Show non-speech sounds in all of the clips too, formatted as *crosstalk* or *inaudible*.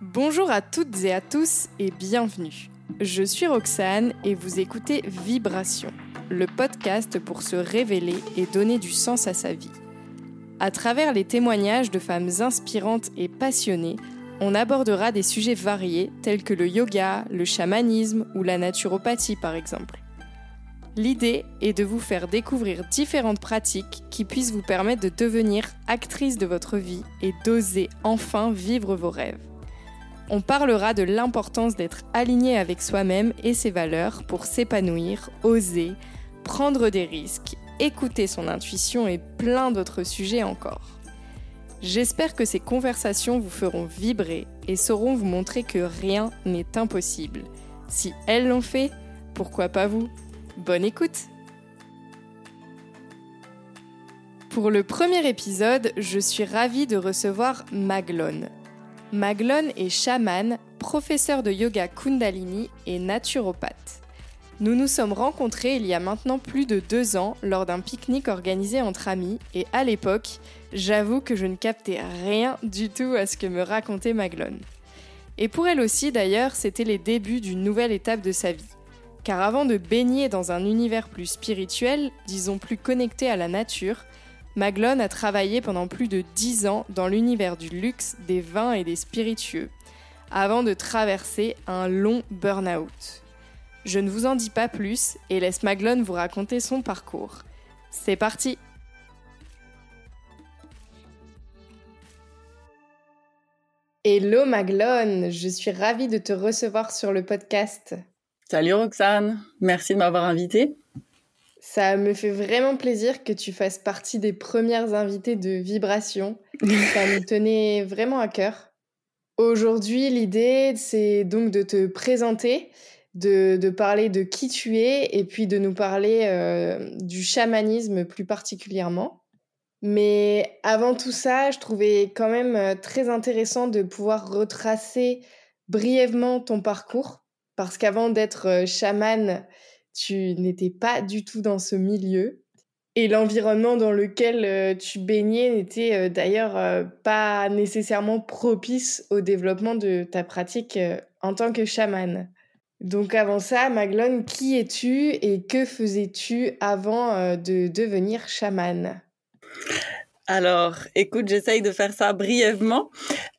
Bonjour à toutes et à tous et bienvenue. Je suis Roxane et vous écoutez Vibration, le podcast pour se révéler et donner du sens à sa vie. À travers les témoignages de femmes inspirantes et passionnées, on abordera des sujets variés tels que le yoga, le chamanisme ou la naturopathie par exemple. L'idée est de vous faire découvrir différentes pratiques qui puissent vous permettre de devenir actrice de votre vie et d'oser enfin vivre vos rêves. On parlera de l'importance d'être aligné avec soi-même et ses valeurs pour s'épanouir, oser, prendre des risques, écouter son intuition et plein d'autres sujets encore. J'espère que ces conversations vous feront vibrer et sauront vous montrer que rien n'est impossible. Si elles l'ont fait, pourquoi pas vous? Bonne écoute Pour le premier épisode, je suis ravie de recevoir Maglone. Maglone est chamane, professeur de yoga kundalini et naturopathe. Nous nous sommes rencontrés il y a maintenant plus de deux ans lors d'un pique-nique organisé entre amis et à l'époque, j'avoue que je ne captais rien du tout à ce que me racontait Maglone. Et pour elle aussi d'ailleurs, c'était les débuts d'une nouvelle étape de sa vie. Car avant de baigner dans un univers plus spirituel, disons plus connecté à la nature, Maglone a travaillé pendant plus de 10 ans dans l'univers du luxe, des vins et des spiritueux, avant de traverser un long burn-out. Je ne vous en dis pas plus et laisse Maglone vous raconter son parcours. C'est parti Hello Maglone, je suis ravie de te recevoir sur le podcast. Salut Roxane, merci de m'avoir invitée. Ça me fait vraiment plaisir que tu fasses partie des premières invitées de Vibration. *laughs* Ça me tenait vraiment à cœur. Aujourd'hui, l'idée, c'est donc de te présenter, de, de, parler de qui tu es et puis de nous parler euh, du chamanisme plus particulièrement. Mais avant tout ça, je trouvais quand même euh, très intéressant de pouvoir retracer brièvement ton parcours parce qu'avant d'être euh, chaman, tu n'étais pas du tout dans ce milieu. Et l'environnement dans lequel euh, tu baignais n'était euh, d'ailleurs pas nécessairement propice au développement de ta pratique en tant que chaman. Donc avant ça, Maglone, qui es-tu et que faisais-tu avant de devenir chaman alors, écoute, j'essaye de faire ça brièvement.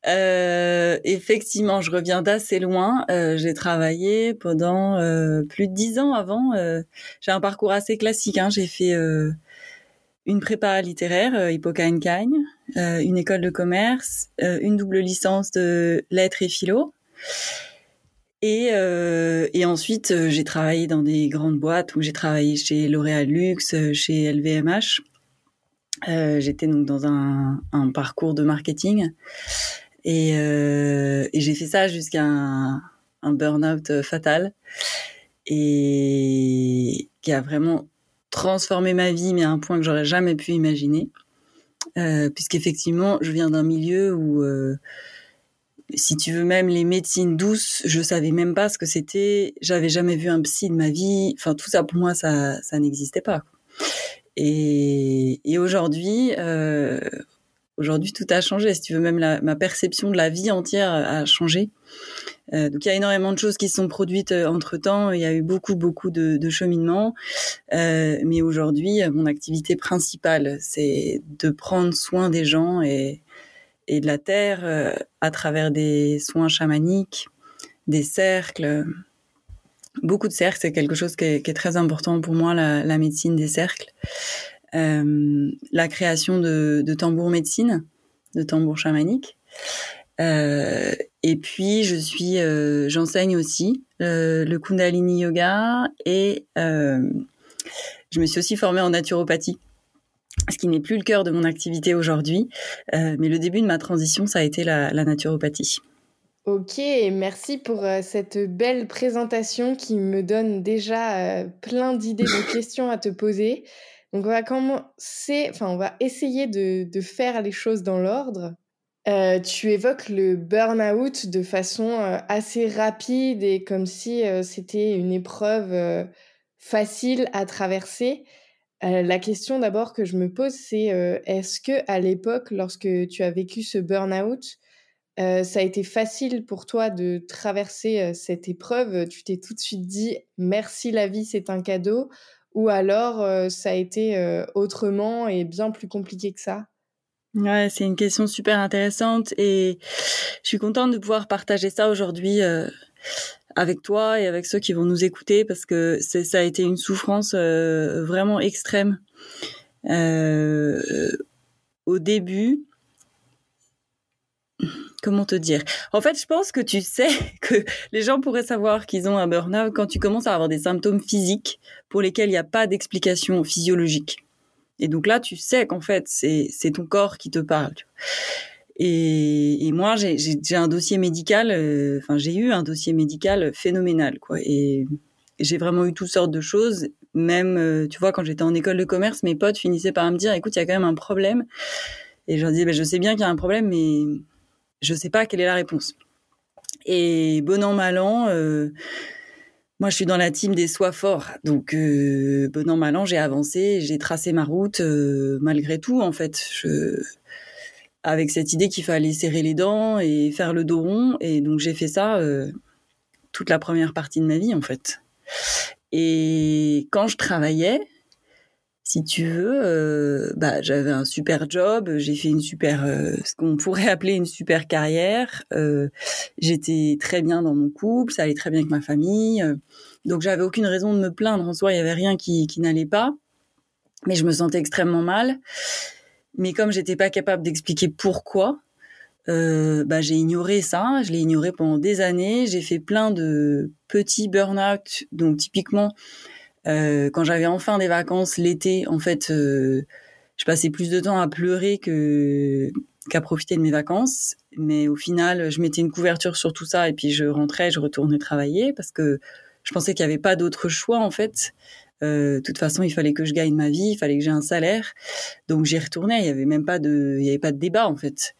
Euh, effectivement, je reviens d'assez loin. Euh, j'ai travaillé pendant euh, plus de dix ans avant. j'ai un parcours assez classique. Hein. J'ai fait une prépa littéraire, Hippocagne Cagne, une école de commerce, une double licence de lettres et philo. Et, et ensuite, j'ai travaillé dans des grandes boîtes où j'ai travaillé chez L'Oréal Luxe, chez LVMH. Euh, j'étais donc dans un, parcours de marketing et, euh, et j'ai fait ça jusqu'à un, un burn-out fatal et qui a vraiment transformé ma vie, mais à un point que j'aurais jamais pu imaginer. Euh, puisqu'effectivement, je viens d'un milieu où, euh, si tu veux, même les médecines douces, je savais même pas ce que c'était. J'avais jamais vu un psy de ma vie. Enfin, tout ça pour moi, ça, ça n'existait pas. Et, aujourd'hui, euh, aujourd'hui tout a changé. Si tu veux, même ma perception de la vie entière a changé. Euh, donc il y a énormément de choses qui se sont produites euh, entre temps. Il y a eu beaucoup beaucoup de, de cheminement. Euh, mais aujourd'hui, mon activité principale, c'est de prendre soin des gens et, de la terre à travers des soins chamaniques, des cercles beaucoup de cercles, c'est quelque chose qui est, très important pour moi, la, médecine des cercles. Euh, la création de, de tambours médecine, de tambours chamaniques. Euh, et puis, je suis, euh, j'enseigne aussi le, Kundalini Yoga et je me suis aussi formée en naturopathie ce qui n'est plus le cœur de mon activité aujourd'hui, mais le début de ma transition, ça a été la naturopathie. Ok, merci pour euh, cette belle présentation qui me donne déjà euh, plein d'idées de *laughs* questions à te poser. Donc on va commencer, enfin on va essayer de, de faire les choses dans l'ordre. Euh, tu évoques le burn-out de façon assez rapide et comme si c'était une épreuve facile à traverser. la question d'abord que je me pose, c'est est-ce que à l'époque, lorsque tu as vécu ce burn-out, Euh, ça a été facile pour toi de traverser euh, cette épreuve. Tu t'es tout de suite dit merci la vie, c'est un cadeau. Ou alors euh, ça a été autrement et bien plus compliqué que ça? Ouais, c'est une question super intéressante et je suis contente de pouvoir partager ça aujourd'hui avec toi et avec ceux qui vont nous écouter parce que ça a été une souffrance vraiment extrême. au début, comment te dire? En fait, je pense que tu sais *laughs* que les gens pourraient savoir qu'ils ont un burn-out quand tu commences à avoir des symptômes physiques pour lesquels il n'y a pas d'explication physiologique. Et donc là, tu sais qu'en fait, c'est ton corps qui te parle. Et, moi, j'ai un dossier médical, euh, enfin, j'ai eu un dossier médical phénoménal, quoi. Et j'ai vraiment eu toutes sortes de choses. Même, euh, tu vois, quand j'étais en école de commerce, mes potes finissaient par me dire, écoute, il y a quand même un problème. Et je leur disais, ben, je sais bien qu'il y a un problème, mais je sais pas quelle est la réponse. Et bon an, mal an, euh, moi je suis dans la team des sois forts. Donc euh, bon an, mal an, j'ai avancé, j'ai tracé ma route euh, malgré tout en fait. Avec cette idée qu'il fallait serrer les dents et faire le dos rond. Et donc j'ai fait ça toute la première partie de ma vie en fait. Et quand je travaillais, si tu veux, euh, bah, j'avais un super job, j'ai fait une super, euh, ce qu'on pourrait *laughs* appeler une super carrière. Euh, j'étais très bien dans mon couple, ça allait très bien avec ma famille. donc j'avais aucune raison de me plaindre. En soi, il y avait rien qui, qui n'allait pas, mais je me sentais extrêmement mal. Mais comme j'étais pas capable d'expliquer pourquoi, bah, j'ai ignoré ça. Je l'ai ignoré pendant des années. J'ai fait plein de petits burn-out. Donc typiquement euh, quand j'avais enfin des vacances l'été, en fait, euh, je passais plus de temps à pleurer qu'à profiter de mes vacances. Mais au final, je mettais une couverture sur tout ça et puis je rentrais, je retournais travailler parce que je pensais qu'il n'y avait pas d'autre choix en fait. Euh, de toute façon, il fallait que je gagne ma vie, il fallait que j'ai un salaire. Donc j'y retournais. Il y avait même pas de, il y avait pas de débat en fait.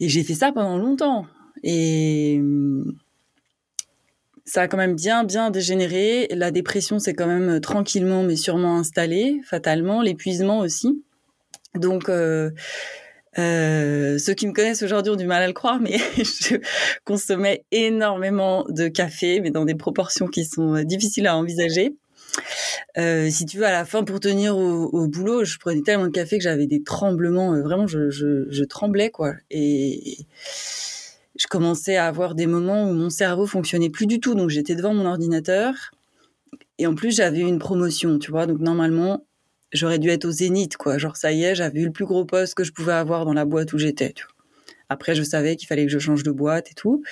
Et j'ai fait ça pendant longtemps. Et ça a quand même bien, bien dégénéré. La dépression s'est quand même euh, tranquillement, mais sûrement installée, fatalement. L'épuisement aussi. Donc, euh, euh, ceux qui me connaissent aujourd'hui ont du mal à le croire, mais *laughs* je consommais énormément de café, mais dans des proportions qui sont difficiles à envisager. si tu veux, à la fin, pour tenir au, boulot, je prenais tellement de café que j'avais des tremblements. vraiment, je, je, tremblais, quoi. Et, je commençais à avoir des moments où mon cerveau fonctionnait plus du tout. Donc j'étais devant mon ordinateur et en plus j'avais une promotion, tu vois. Donc normalement j'aurais dû être au zénith, quoi. Genre ça y est, j'avais eu le plus gros poste que je pouvais avoir dans la boîte où j'étais. Après je savais qu'il fallait que je change de boîte et tout.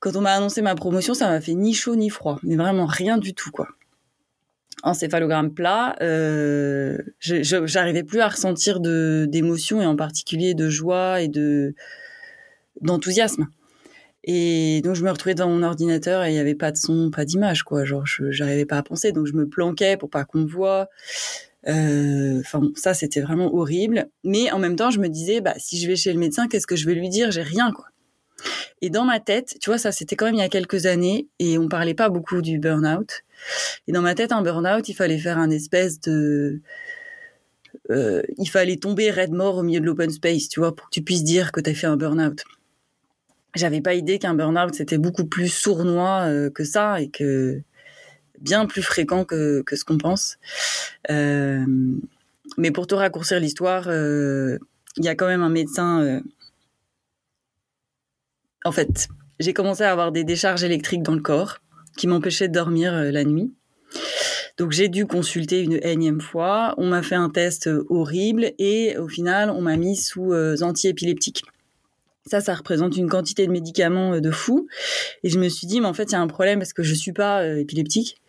Quand on m'a annoncé ma promotion, ça m'a fait ni chaud ni froid, mais vraiment rien du tout, quoi. Encéphalogramme plat, euh, j'arrivais plus à ressentir de d'émotions et en particulier de joie et de d'enthousiasme. Et donc je me retrouvais devant mon ordinateur et il n'y avait pas de son, pas d'image, quoi. Genre, j'arrivais pas à penser, donc je me planquais pour pas qu'on me voit. Euh, enfin, ça c'était vraiment horrible. Mais en même temps, je me disais, bah si je vais chez le médecin, qu'est-ce que je vais lui dire? J'ai rien, quoi. Et dans ma tête, tu vois, ça c'était quand même il y a quelques années et on parlait pas beaucoup du burn-out. Et dans ma tête, un burn-out, il fallait faire un espèce de euh, il fallait tomber raide mort au milieu de l'open space, tu vois, pour que tu puisses dire que tu as fait un burn-out j'avais pas idée qu'un burn-out c'était beaucoup plus sournois euh, que ça et que bien plus fréquent que, que ce qu'on pense. Euh, mais pour te raccourcir l'histoire, euh, il y a quand même un médecin. En fait, j'ai commencé à avoir des décharges électriques dans le corps qui m'empêchaient de dormir la nuit. Donc j'ai dû consulter une énième fois. On m'a fait un test horrible et au final on m'a mis sous antiépileptique. Ça, ça représente une quantité de médicaments euh, de fou. Et je me suis dit, mais en fait, il y a un problème parce que je suis pas euh, épileptique.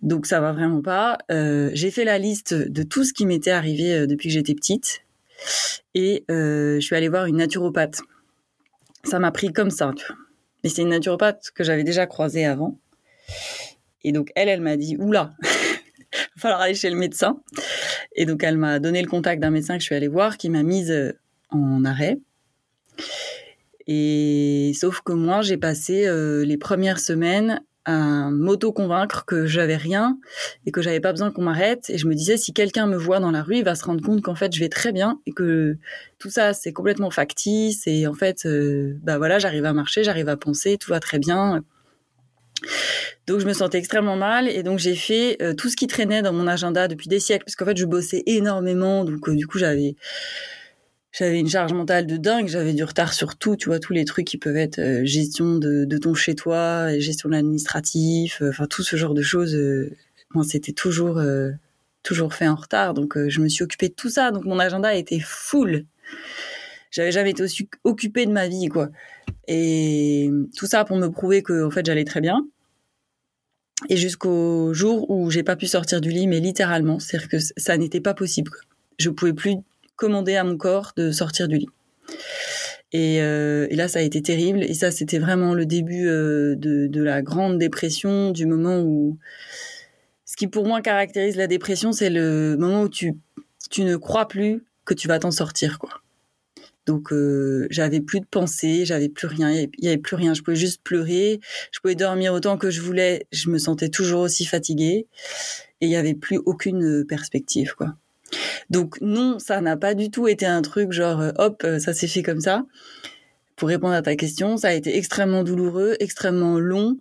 Donc, ça va vraiment pas. Euh, j'ai fait la liste de tout ce qui m'était arrivé depuis que j'étais petite. Et je suis allée voir une naturopathe. Ça m'a pris comme ça. Mais c'est une naturopathe que j'avais déjà croisée avant. Et donc, elle, elle m'a dit, oula, *laughs* va falloir aller chez le médecin. Et donc, elle m'a donné le contact d'un médecin que je suis allée voir, qui m'a mise en arrêt. Et sauf que moi, j'ai passé euh, les premières semaines à m'auto-convaincre que j'avais rien et que j'avais pas besoin qu'on m'arrête. Et je me disais, si quelqu'un me voit dans la rue, il va se rendre compte qu'en fait, je vais très bien et que tout ça, c'est complètement factice. Et en fait, euh, bah voilà, j'arrive à marcher, j'arrive à penser, tout va très bien. Donc je me sentais extrêmement mal et donc j'ai fait euh, tout ce qui traînait dans mon agenda depuis des siècles parce qu'en fait je bossais énormément donc du coup j'avais j'avais une charge mentale de dingue, j'avais du retard sur tout, tu vois, tous les trucs qui peuvent être euh, gestion de, de, ton chez toi, gestion de l'administratif, euh, enfin tout ce genre de choses. Euh, moi, c'était toujours toujours fait en retard, donc je me suis occupée de tout ça, donc mon agenda était full. J'avais jamais été aussi occupée de ma vie, quoi. Et tout ça pour me prouver que en fait j'allais très bien. Et jusqu'au jour où j'ai pas pu sortir du lit, mais littéralement, c'est-à-dire que ça n'était pas possible. Je pouvais plus commander à mon corps de sortir du lit. Euh, et, là, ça a été terrible. Et ça, c'était vraiment le début euh, de, la grande dépression, du moment où... Ce qui pour moi caractérise la dépression, c'est le moment où tu, tu ne crois plus que tu vas t'en sortir, quoi. Donc euh, j'avais plus de pensée, j'avais plus rien, il y avait plus rien. Je pouvais juste pleurer, je pouvais dormir autant que je voulais, je me sentais toujours aussi fatiguée et il y avait plus aucune perspective, quoi. Donc non, ça n'a pas du tout été un truc genre euh, hop, euh, ça s'est fait comme ça. Pour répondre à ta question, ça a été extrêmement douloureux, extrêmement long.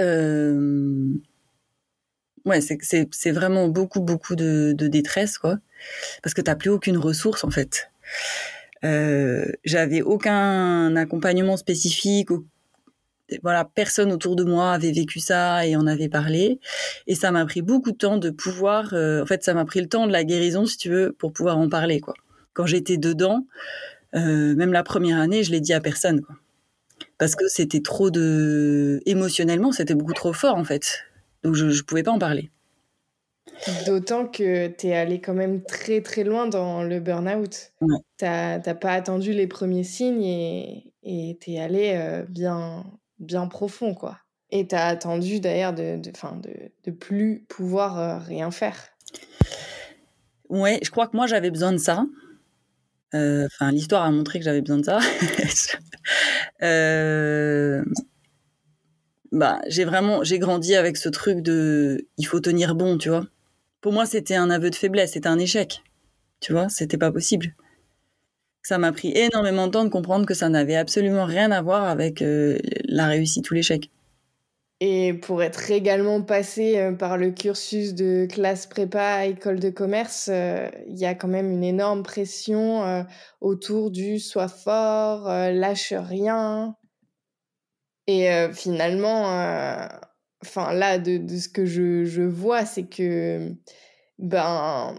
Euh... Ouais, c'est vraiment beaucoup, beaucoup de, détresse, quoi. Parce que t'as plus aucune ressource, en fait. J'avais aucun accompagnement spécifique, voilà, personne autour de moi avait vécu ça et en avait parlé. Et ça m'a pris beaucoup de temps de pouvoir, euh, en fait, ça m'a pris le temps de la guérison, si tu veux, pour pouvoir en parler, quoi. Quand j'étais dedans, euh, même la première année, je l'ai dit à personne, quoi. Parce que c'était trop de, émotionnellement, c'était beaucoup trop fort, en fait. Donc je, je pouvais pas en parler. D'autant que tu es allé quand même très très loin dans le burn-out. Ouais. Tu n'as pas attendu les premiers signes et tu es allé euh, bien, bien profond, quoi. Et tu as attendu d'ailleurs de, de, de, de, plus pouvoir euh, rien faire. Ouais, je crois que moi j'avais besoin de ça. Euh, enfin, l'histoire a montré que j'avais besoin de ça. *laughs* euh, bah, j'ai vraiment, j'ai grandi avec ce truc de, il faut tenir bon, tu vois. Pour moi, c'était un aveu de faiblesse, c'était un échec, tu vois. C'était pas possible ça m'a pris énormément de temps de comprendre que ça n'avait absolument rien à voir avec euh, la réussite ou l'échec. Et pour être également passé euh, par le cursus de classe prépa école de commerce, euh, il y a quand même une énorme pression autour du sois fort, lâche rien. Et finalement, enfin là, de, de, ce que je, je vois, c'est que ben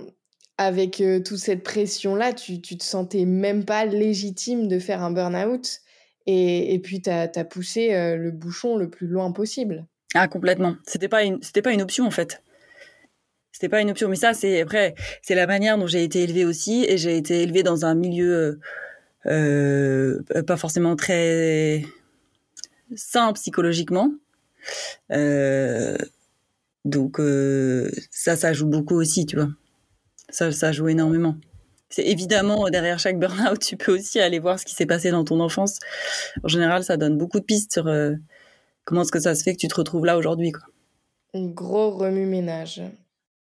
avec euh, toute cette pression-là, tu, tu te sentais même pas légitime de faire un burn-out. Et, et puis, tu as, poussé euh, le bouchon le plus loin possible. Ah, complètement. C'était pas une, pas une option, en fait. C'était pas une option. Mais ça, c'est, après, c'est la manière dont j'ai été élevée aussi. Et j'ai été élevée dans un milieu euh, pas forcément très sain psychologiquement. donc, ça, ça joue beaucoup aussi, tu vois. Ça, joue énormément. C'est évidemment derrière chaque burn-out, tu peux aussi aller voir ce qui s'est passé dans ton enfance. En général, ça donne beaucoup de pistes sur euh, comment est-ce que ça se fait que tu te retrouves là aujourd'hui. Un gros remue-ménage.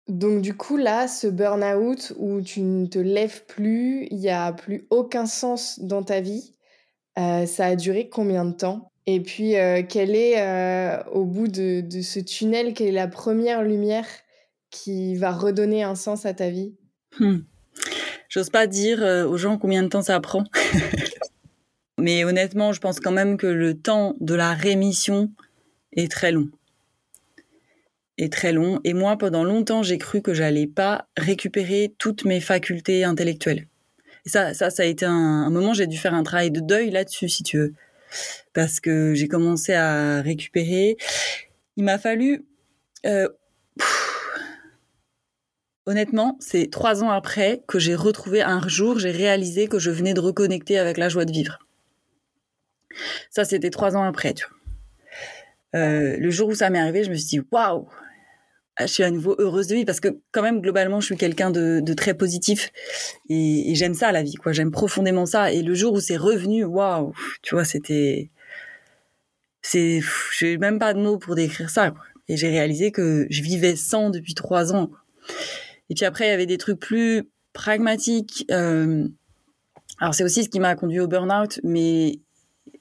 Donc du coup là, ce burn-out où tu ne te lèves plus, il n'y a plus aucun sens dans ta vie, euh, ça a duré combien de temps? Et puis euh, quelle est, au bout de, de, ce tunnel, quelle est la première lumière qui va redonner un sens à ta vie? Hmm. J'ose pas dire euh, aux gens combien de temps ça prend. *laughs* Mais honnêtement, je pense quand même que le temps de la rémission est très long. Est très long. Et moi, pendant longtemps, j'ai cru que j'allais pas récupérer toutes mes facultés intellectuelles. Ça, ça, ça a été un, moment, j'ai dû faire un travail de deuil là-dessus, si tu veux. Parce que j'ai commencé à récupérer. Il m'a fallu euh, Honnêtement, c'est trois ans après que j'ai retrouvé un jour, j'ai réalisé que je venais de reconnecter avec la joie de vivre. Ça, c'était trois ans après, tu vois. Euh, le jour où ça m'est arrivé, je me suis dit, waouh, je suis à nouveau heureuse de vivre parce que quand même, globalement, je suis quelqu'un de, très positif et, j'aime ça, la vie, quoi. J'aime profondément ça. Et le jour où c'est revenu, waouh, tu vois, c'était, c'est, j'ai même pas de mots pour décrire ça. Quoi. Et j'ai réalisé que je vivais sans depuis trois ans. Et puis après, il y avait des trucs plus pragmatiques. Euh, alors c'est aussi ce qui m'a conduit au burn-out, mais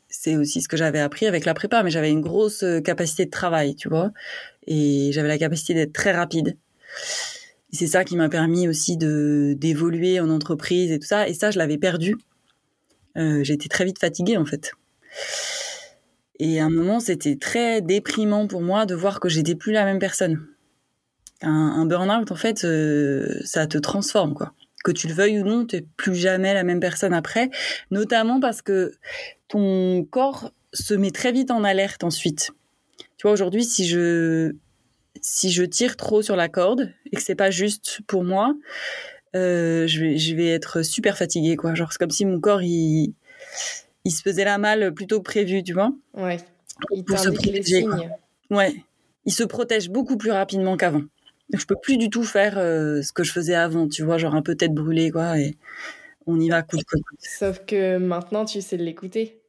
c'est aussi ce que j'avais appris avec la prépa. Mais j'avais une grosse euh, capacité de travail, tu vois, et j'avais la capacité d'être très rapide. C'est ça qui m'a permis aussi de d'évoluer en entreprise et tout ça. Et ça, je l'avais perdu. Euh, J'étais très vite fatiguée en fait. Et à un moment, c'était très déprimant pour moi de voir que j'étais plus la même personne. Un, un burn-out, en fait, euh, ça te transforme, quoi. Que tu le veuilles ou non, tu n'es plus jamais la même personne après, notamment parce que ton corps se met très vite en alerte ensuite. Tu vois, aujourd'hui, si je, si je tire trop sur la corde et que c'est pas juste pour moi, euh, je, vais, je vais être super fatiguée, quoi. Genre, c'est comme si mon corps, il, il se faisait la malle plutôt que prévu, tu vois. Ouais. Il Pour se protéger. Ouais. Il se protège beaucoup plus rapidement qu'avant. Je peux plus du tout faire euh, ce que je faisais avant, tu vois, genre un peu tête brûlée, quoi, et on y va coûte que coûte. Sauf que maintenant, tu sais l'écouter.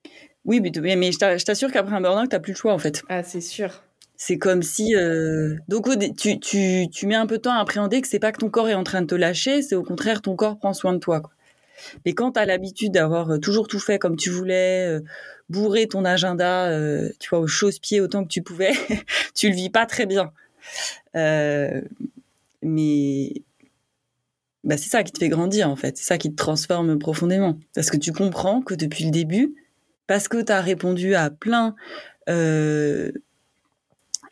Oui, mais, mais- je t'a- je t'assure qu'après un burn-out, t'as plus le choix, en fait. Ah, c'est sûr. C'est comme si... euh, Donc, tu, tu, tu mets un peu de temps à appréhender que c'est pas que ton corps est en train de te lâcher, c'est au contraire, ton corps prend soin de toi, quoi. Mais quand t'as l'habitude d'avoir euh, toujours tout fait comme tu voulais, euh, bourrer ton agenda, euh, tu vois, au chausse-pied autant que tu pouvais, *laughs* tu le vis pas très bien. Euh, mais bah, c'est ça qui te fait grandir, en fait. C'est ça qui te transforme profondément. Parce que tu comprends que depuis le début, parce que tu as répondu à plein euh,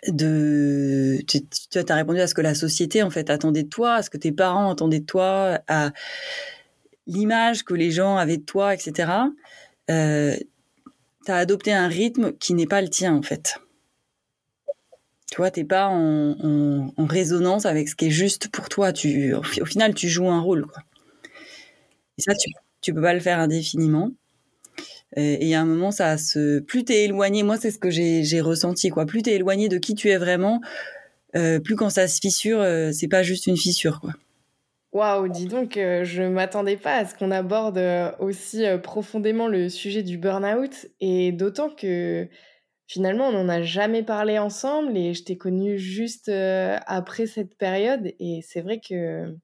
de... Tu, as répondu à ce que la société, en fait, attendait de toi, à ce que tes parents attendaient de toi, à l'image que les gens avaient de toi, etc. Euh, tu as adopté un rythme qui n'est pas le tien, en fait. Tu vois, t'es pas en, résonance avec ce qui est juste pour toi. Tu, au, fi- au final, tu joues un rôle. Et ça, tu, tu peux pas le faire indéfiniment. Et a un moment, ça se, plus t'es éloigné, moi, c'est ce que j'ai j'ai ressenti, quoi. Plus t'es éloigné de qui tu es vraiment, euh, plus quand ça se fissure, euh, c'est pas juste une fissure, quoi. Waouh, dis donc, euh, je m'attendais pas à ce qu'on aborde euh, aussi euh, profondément le sujet du burn-out, et d'autant que finalement, on n'en a jamais parlé ensemble, et je t'ai connue juste euh, après cette période, et c'est vrai que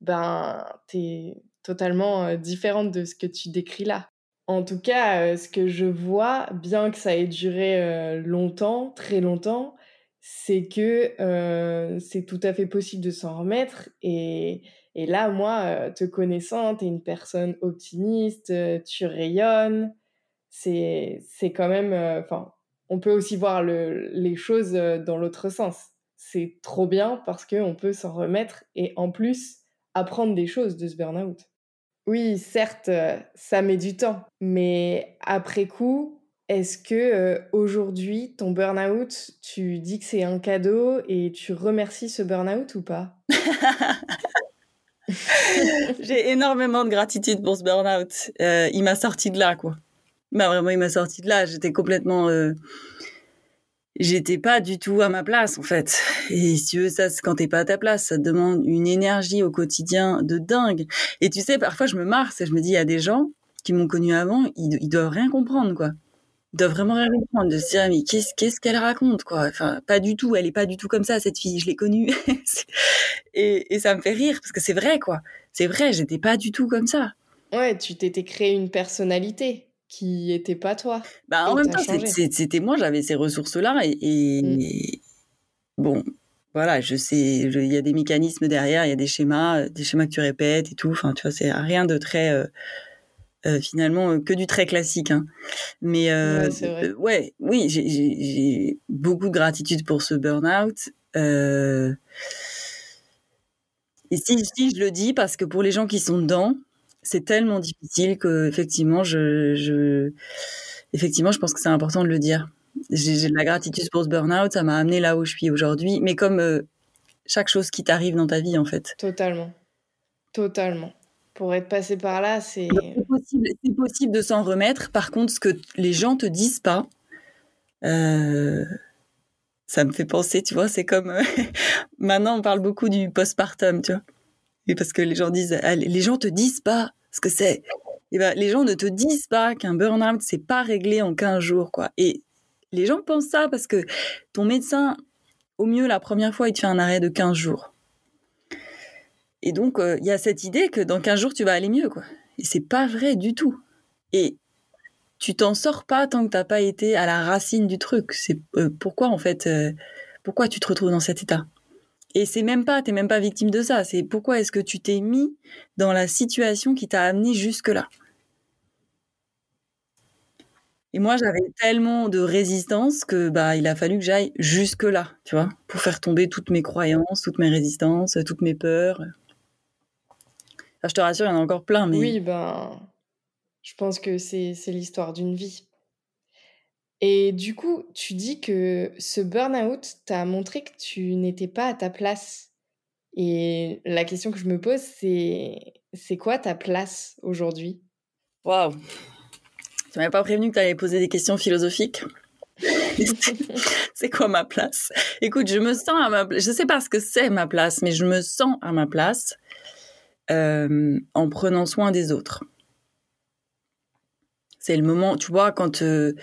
ben, t'es totalement euh, différente de ce que tu décris là. En tout cas, euh, ce que je vois, bien que ça ait duré longtemps, très longtemps, c'est que c'est tout à fait possible de s'en remettre. Et, et là, moi, te connaissant, tu es une personne optimiste, tu rayonnes. C'est quand même... on peut aussi voir le, les choses euh, dans l'autre sens. C'est trop bien parce qu'on peut s'en remettre et en plus apprendre des choses de ce burn-out. Oui, certes, euh, ça met du temps, mais après coup, est-ce que euh, aujourd'hui, ton burn-out, tu dis que c'est un cadeau et tu remercies ce burn-out ou pas? *laughs* J'ai énormément de gratitude pour ce burn-out. Il m'a sorti de là, quoi. Bah, vraiment, il m'a sorti de là. J'étais complètement. euh, J'étais pas du tout à ma place, en fait. Et si tu veux, ça, quand t'es pas à ta place, ça demande une énergie au quotidien de dingue. Et tu sais, parfois, je me marre, et je me dis, il y a des gens qui m'ont connu avant, ils, doivent rien comprendre, quoi. Ils doivent vraiment rien comprendre, de se dire, mais qu'est-ce qu'est-ce qu'elle raconte, quoi. Enfin, pas du tout, elle est pas du tout comme ça, cette fille, je l'ai connue. *laughs* et, et ça me fait rire, parce que c'est vrai, quoi. C'est vrai, j'étais pas du tout comme ça. Ouais, tu t'étais créé une personnalité qui était pas toi. Bah, en même temps, c'était moi, j'avais ces ressources-là. Et, et- Mm. et bon, voilà, je sais, il y a des mécanismes derrière, il y a des schémas, euh, des schémas que tu répètes et tout. Enfin, tu vois, c'est rien de très. euh, euh, finalement, que du très classique. Hein. Mais euh, Ouais, ouais, oui, j'ai- beaucoup de gratitude pour ce burn-out. Euh, et si, si je le dis, parce que pour les gens qui sont dedans, c'est tellement difficile que effectivement, je, je, effectivement, je pense que c'est important de le dire. J'ai de la gratitude pour ce burn-out, ça m'a amené là où je suis aujourd'hui. Mais comme euh, chaque chose qui t'arrive dans ta vie, en fait. Totalement. Totalement. Pour être passé par là, c'est... C'est possible, c'est possible de s'en remettre. Par contre, ce que les gens te disent pas, euh, ça me fait penser, tu vois, c'est comme euh, *laughs* maintenant on parle beaucoup du postpartum, tu vois, parce que les gens disent, ah, les gens te disent pas ce que c'est. Et ben, les gens ne te disent pas qu'un burn-out c'est pas réglé en 15 jours, quoi. Et les gens pensent ça parce que ton médecin, au mieux, la première fois, il te fait un arrêt de 15 jours. Et donc, euh, il y a cette idée que dans 15 jours, tu vas aller mieux, quoi. Et c'est pas vrai du tout. Et tu t'en sors pas tant que t'as pas été à la racine du truc. C'est euh, pourquoi, en fait, euh, pourquoi tu te retrouves dans cet état? Et c'est même pas, t'es même pas victime de ça. C'est pourquoi est-ce que tu t'es mis dans la situation qui t'a amené jusque-là? Et moi, j'avais tellement de résistance que bah il a fallu que j'aille jusque là, tu vois, pour faire tomber toutes mes croyances, toutes mes résistances, toutes mes peurs. je te rassure, il y en a encore plein, oui, ben, je pense que c'est l'histoire d'une vie. Et du coup, tu dis que ce burn-out t'a montré que tu n'étais pas à ta place. Et la question que je me pose, c'est c'est quoi ta place aujourd'hui? Waouh tu m'avais pas prévenu que tu allais poser des questions philosophiques. *laughs* c'est quoi ma place? Écoute, je me sens à ma place. Je sais pas ce que c'est ma place, mais je me sens à ma place euh, en prenant soin des autres. C'est le moment, tu vois, quand euh,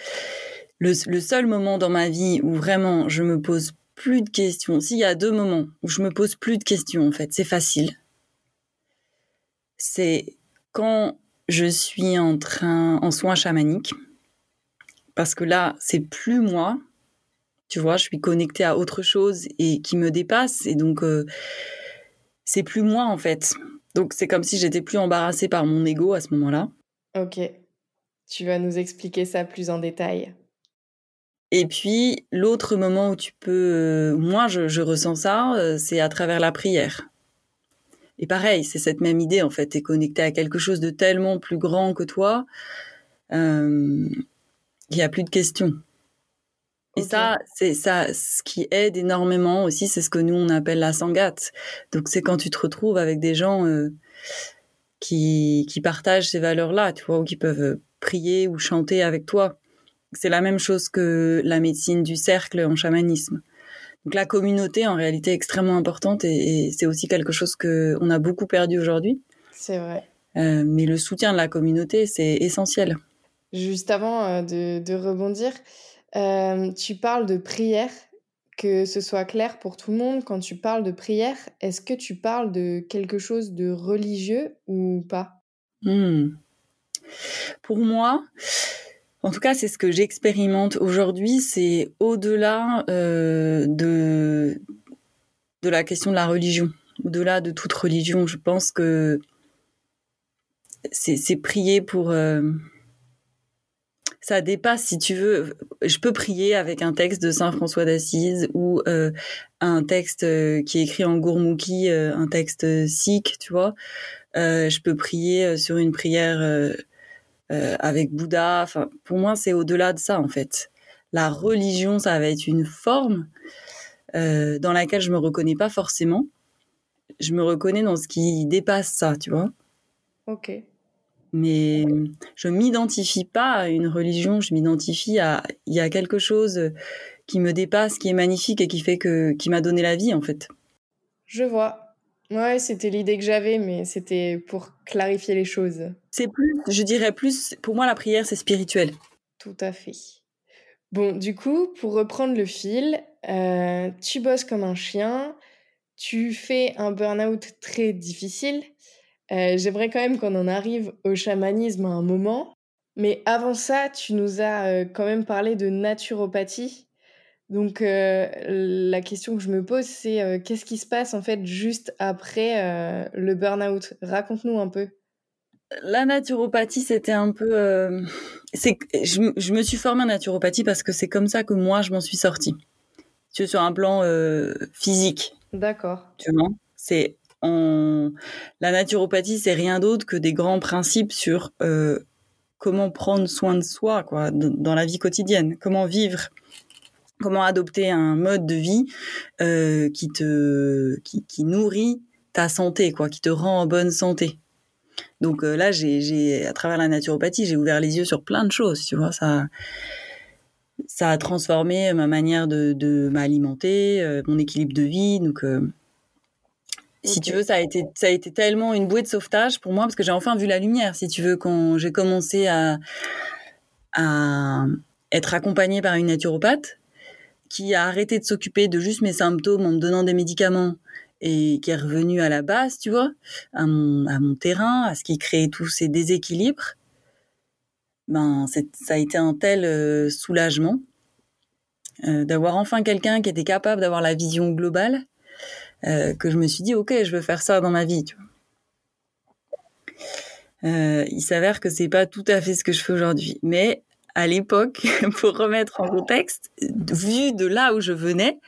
le, seul moment dans ma vie où vraiment je me pose plus de questions. S'il y a deux moments où je me pose plus de questions, en fait, c'est facile. C'est quand je suis en train en soins chamaniques parce que là, c'est plus moi. Tu vois, je suis connectée à autre chose et qui me dépasse et donc euh, c'est plus moi en fait. Donc c'est comme si j'étais plus embarrassée par mon ego à ce moment-là. Ok. Tu vas nous expliquer ça plus en détail. Et puis l'autre moment où tu peux, euh, moi je, je, ressens ça, euh, c'est à travers la prière. Et pareil, c'est cette même idée en fait. T'es connecté à quelque chose de tellement plus grand que toi. Euh, il n'y a plus de questions. Et ça, c'est ça, ce qui aide énormément aussi, c'est ce que nous on appelle la sangate. Donc c'est quand tu te retrouves avec des gens euh, qui, qui partagent ces valeurs-là, tu vois, ou qui peuvent prier ou chanter avec toi. C'est la même chose que la médecine du cercle en chamanisme. Donc la communauté, en réalité, est extrêmement importante et, c'est aussi quelque chose que on a beaucoup perdu aujourd'hui. C'est vrai. Euh, mais le soutien de la communauté, c'est essentiel. Juste avant euh, de, rebondir, euh, tu parles de prière, que ce soit clair pour tout le monde. Quand tu parles de prière, est-ce que tu parles de quelque chose de religieux ou pas? Hmm. Pour moi, en tout cas, c'est ce que j'expérimente aujourd'hui. C'est au-delà euh, de de la question de la religion, au-delà de toute religion. Je pense que c'est prier pour euh, ça dépasse, si tu veux. Je peux prier avec un texte de Saint François d'Assise ou euh, un texte qui est écrit en gourmouki, un texte sikh, tu vois. je peux prier sur une prière avec Bouddha. Enfin, pour moi, c'est au-delà de ça en fait. La religion, ça va être une forme euh, dans laquelle je me reconnais pas forcément. Je me reconnais dans ce qui dépasse ça, tu vois. Ok. Mais je m'identifie pas à une religion. Je m'identifie à il y a quelque chose qui me dépasse, qui est magnifique et qui fait que qui m'a donné la vie en fait. Je vois. Ouais, c'était l'idée que j'avais, mais c'était pour clarifier les choses. C'est plus, je dirais plus, pour moi, la prière, c'est spirituel. Tout à fait. Bon, du coup, pour reprendre le fil, euh, tu bosses comme un chien, tu fais un burn-out très difficile. Euh, j'aimerais quand même qu'on en arrive au chamanisme à un moment. Mais avant ça, tu nous as euh, quand même parlé de naturopathie. Donc euh, la question que je me pose, c'est euh, qu'est-ce qui se passe en fait juste après euh, le burn-out? Raconte-nous un peu. La naturopathie, c'était un peu... c'est, je, je, me suis formée en naturopathie parce que c'est comme ça que moi, je m'en suis sortie. Tu sur un plan physique. D'accord. Tu vois C'est en... La naturopathie, c'est rien d'autre que des grands principes sur comment prendre soin de soi quoi, dans la vie quotidienne, comment vivre comment adopter un mode de vie euh, qui te qui, qui, nourrit ta santé quoi qui te rend en bonne santé. Donc euh, là j'ai j'ai à travers la naturopathie j'ai ouvert les yeux sur plein de choses tu vois ça ça a transformé ma manière de, de m'alimenter euh, mon équilibre de vie. Donc si tu veux, ça a été ça a été tellement une bouée de sauvetage pour moi parce que j'ai enfin vu la lumière. Si tu veux, quand j'ai commencé à, à être accompagnée par une naturopathe qui a arrêté de s'occuper de juste mes symptômes en me donnant des médicaments et qui est revenue à la base, tu vois, à mon, terrain, à ce qui crée tous ces déséquilibres, ben, ça a été un tel euh, soulagement euh, d'avoir enfin quelqu'un qui était capable d'avoir la vision globale euh, que je me suis dit, ok, je veux faire ça dans ma vie, il s'avère que c'est pas tout à fait ce que je fais aujourd'hui, mais à l'époque, *laughs* pour remettre en contexte, vu de là où je venais,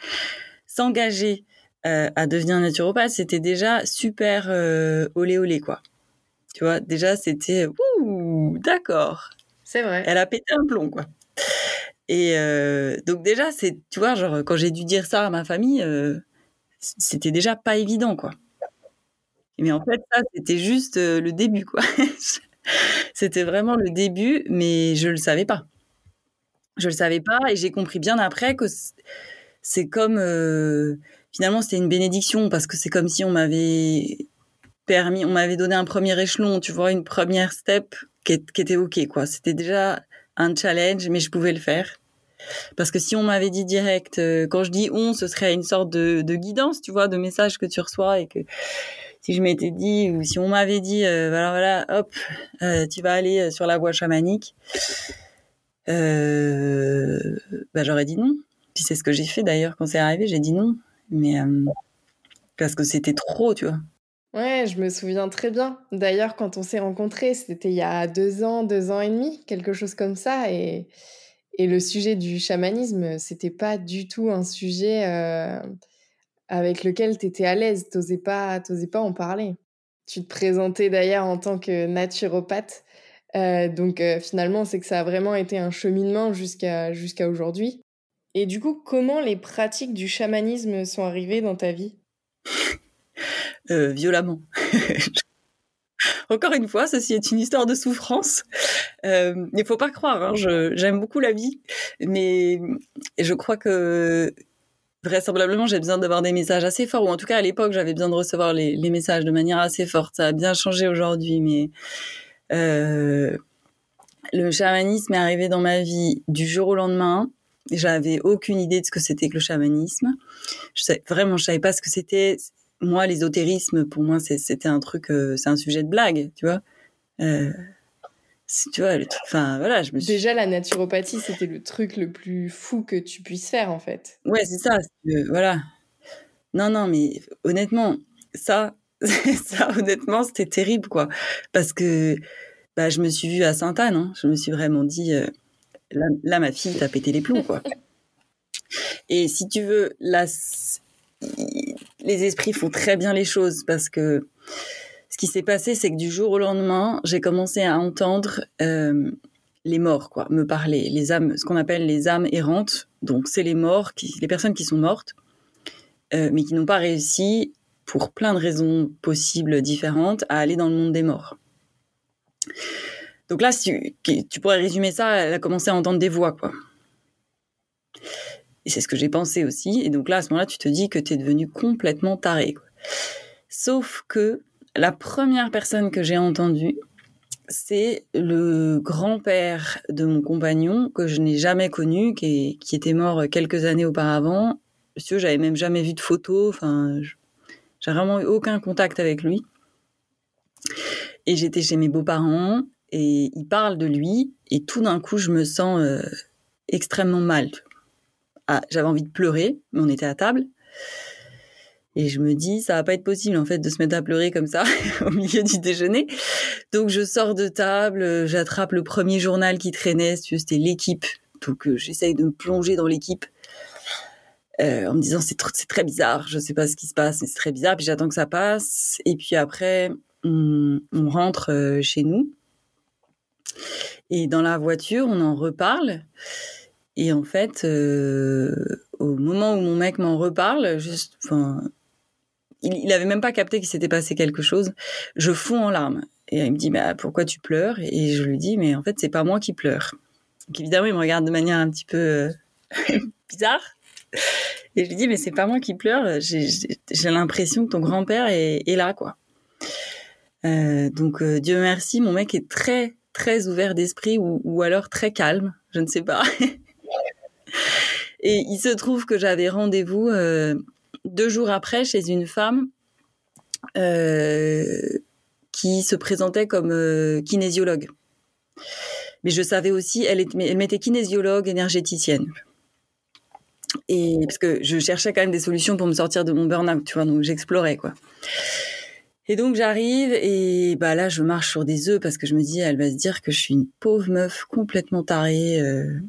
s'engager euh, à devenir naturopathe, c'était déjà super euh, olé olé quoi. Tu vois, déjà c'était ouh, d'accord. C'est vrai. Elle a pété un plomb quoi. Et euh, donc déjà c'est tu vois genre quand j'ai dû dire ça à ma famille, euh, c'était déjà pas évident quoi. Mais en fait ça c'était juste le début quoi. *laughs* C'était vraiment le début, mais je le savais pas. Je le savais pas et j'ai compris bien après que c'est comme euh, finalement c'était une bénédiction parce que c'est comme si on m'avait permis, on m'avait donné un premier échelon, tu vois, une première step qui, était ok quoi. C'était déjà un challenge, mais je pouvais le faire. Parce que si on m'avait dit direct, euh, quand je dis on, ce serait une sorte de, de guidance, tu vois, de message que tu reçois et que si je m'étais dit ou si on m'avait dit euh, voilà voilà hop euh, tu vas aller euh, sur la voie chamanique euh, bah, j'aurais dit non puis c'est ce que j'ai fait d'ailleurs quand c'est arrivé j'ai dit non mais parce que c'était trop tu vois Ouais, je me souviens très bien. D'ailleurs, quand on s'est rencontrés, c'était il y a deux ans, deux ans et demi, quelque chose comme ça. Et, et le sujet du chamanisme, c'était pas du tout un sujet avec lequel tu étais à l'aise, t'osais pas, t'osais pas en parler. Tu te présentais d'ailleurs en tant que naturopathe. Euh, donc euh, finalement, c'est que ça a vraiment été un cheminement jusqu'à jusqu'à aujourd'hui. Et du coup, comment les pratiques du chamanisme sont arrivées dans ta vie? Euh, violemment. *laughs* Encore une fois, ceci est une histoire de souffrance. Euh, il faut pas croire, hein, j'aime beaucoup la vie, mais je crois que vraisemblablement j'ai besoin d'avoir des messages assez forts, ou en tout cas à l'époque j'avais besoin de recevoir les, messages de manière assez forte. Ça a bien changé aujourd'hui, mais euh, le chamanisme est arrivé dans ma vie du jour au lendemain. J'avais aucune idée de ce que c'était que le chamanisme. Vraiment, je savais pas ce que c'était moi, l'ésotérisme, pour moi, c'était un truc, euh, c'est un sujet de blague, tu vois. Euh, tu vois, enfin voilà, je me suis... Déjà, la naturopathie, c'était le truc le plus fou que tu puisses faire, en fait. Ouais, c'est ça, euh, voilà. Non, non, mais honnêtement, ça, *laughs* ça, honnêtement, c'était terrible, quoi. Parce que, bah, je me suis vue à Sainte-Anne, hein, je me suis vraiment dit, euh, là, là, ma fille, t'as pété les plombs, quoi. *laughs* Et si tu veux, la les esprits font très bien les choses parce que qui s'est passé, c'est que du jour au lendemain, j'ai commencé à entendre euh, les morts, quoi, me parler, les âmes, ce qu'on appelle les âmes errantes. Donc, c'est les morts, les personnes qui sont mortes, euh, mais qui n'ont pas réussi, pour plein de raisons possibles différentes, à aller dans le monde des morts. Donc là, tu, pourrais résumer ça, elle a commencé à entendre des voix, quoi. Et c'est ce que j'ai pensé aussi. Et donc là, à ce moment-là, tu te dis que tu es devenu complètement taré. Sauf que la première personne que j'ai entendue, c'est le grand-père de mon compagnon que je n'ai jamais connu, qui, qui, était mort quelques années auparavant. Monsieur, j'avais même jamais vu de photo. Enfin, j'ai vraiment eu aucun contact avec lui. Et j'étais chez mes beaux-parents et il parle de lui et tout d'un coup, je me sens euh, extrêmement mal. Ah, j'avais envie de pleurer, mais on était à table. Et je me dis, ça va pas être possible en fait de se mettre à pleurer comme ça *laughs* au milieu du déjeuner. Donc je sors de table, j'attrape le premier journal qui traînait, c'était l'équipe. Donc euh, j'essaye de me plonger dans l'équipe euh, en me disant c'est très bizarre, je sais pas ce qui se passe, mais c'est très bizarre. Puis j'attends que ça passe. Et puis après, on, rentre euh, chez nous. Et dans la voiture, on en reparle. Et en fait, euh, au moment où mon mec m'en reparle, juste, il, il avait même pas capté qu'il s'était passé quelque chose. Je fonds en larmes. Et il me dit, bah, pourquoi tu pleures? Et je lui dis, mais en fait, c'est pas moi qui pleure. Donc évidemment, il me regarde de manière un petit peu euh, *laughs* bizarre. Et je lui dis, mais c'est pas moi qui pleure. J'ai l'impression que ton grand-père est, là, quoi. Euh, donc, Dieu merci, mon mec est très, très ouvert d'esprit ou, ou alors très calme, je ne sais pas. *laughs* Et il se trouve que j'avais rendez-vous euh, deux jours après chez une femme euh, qui se présentait comme euh, kinésiologue. Mais je savais aussi, elle, est, m'était kinésiologue énergéticienne. Et parce que je cherchais quand même des solutions pour me sortir de mon burn-out, tu vois, donc j'explorais quoi. Et donc j'arrive et bah là je marche sur des œufs parce que je me dis elle va se dire que je suis une pauvre meuf complètement tarée. Euh.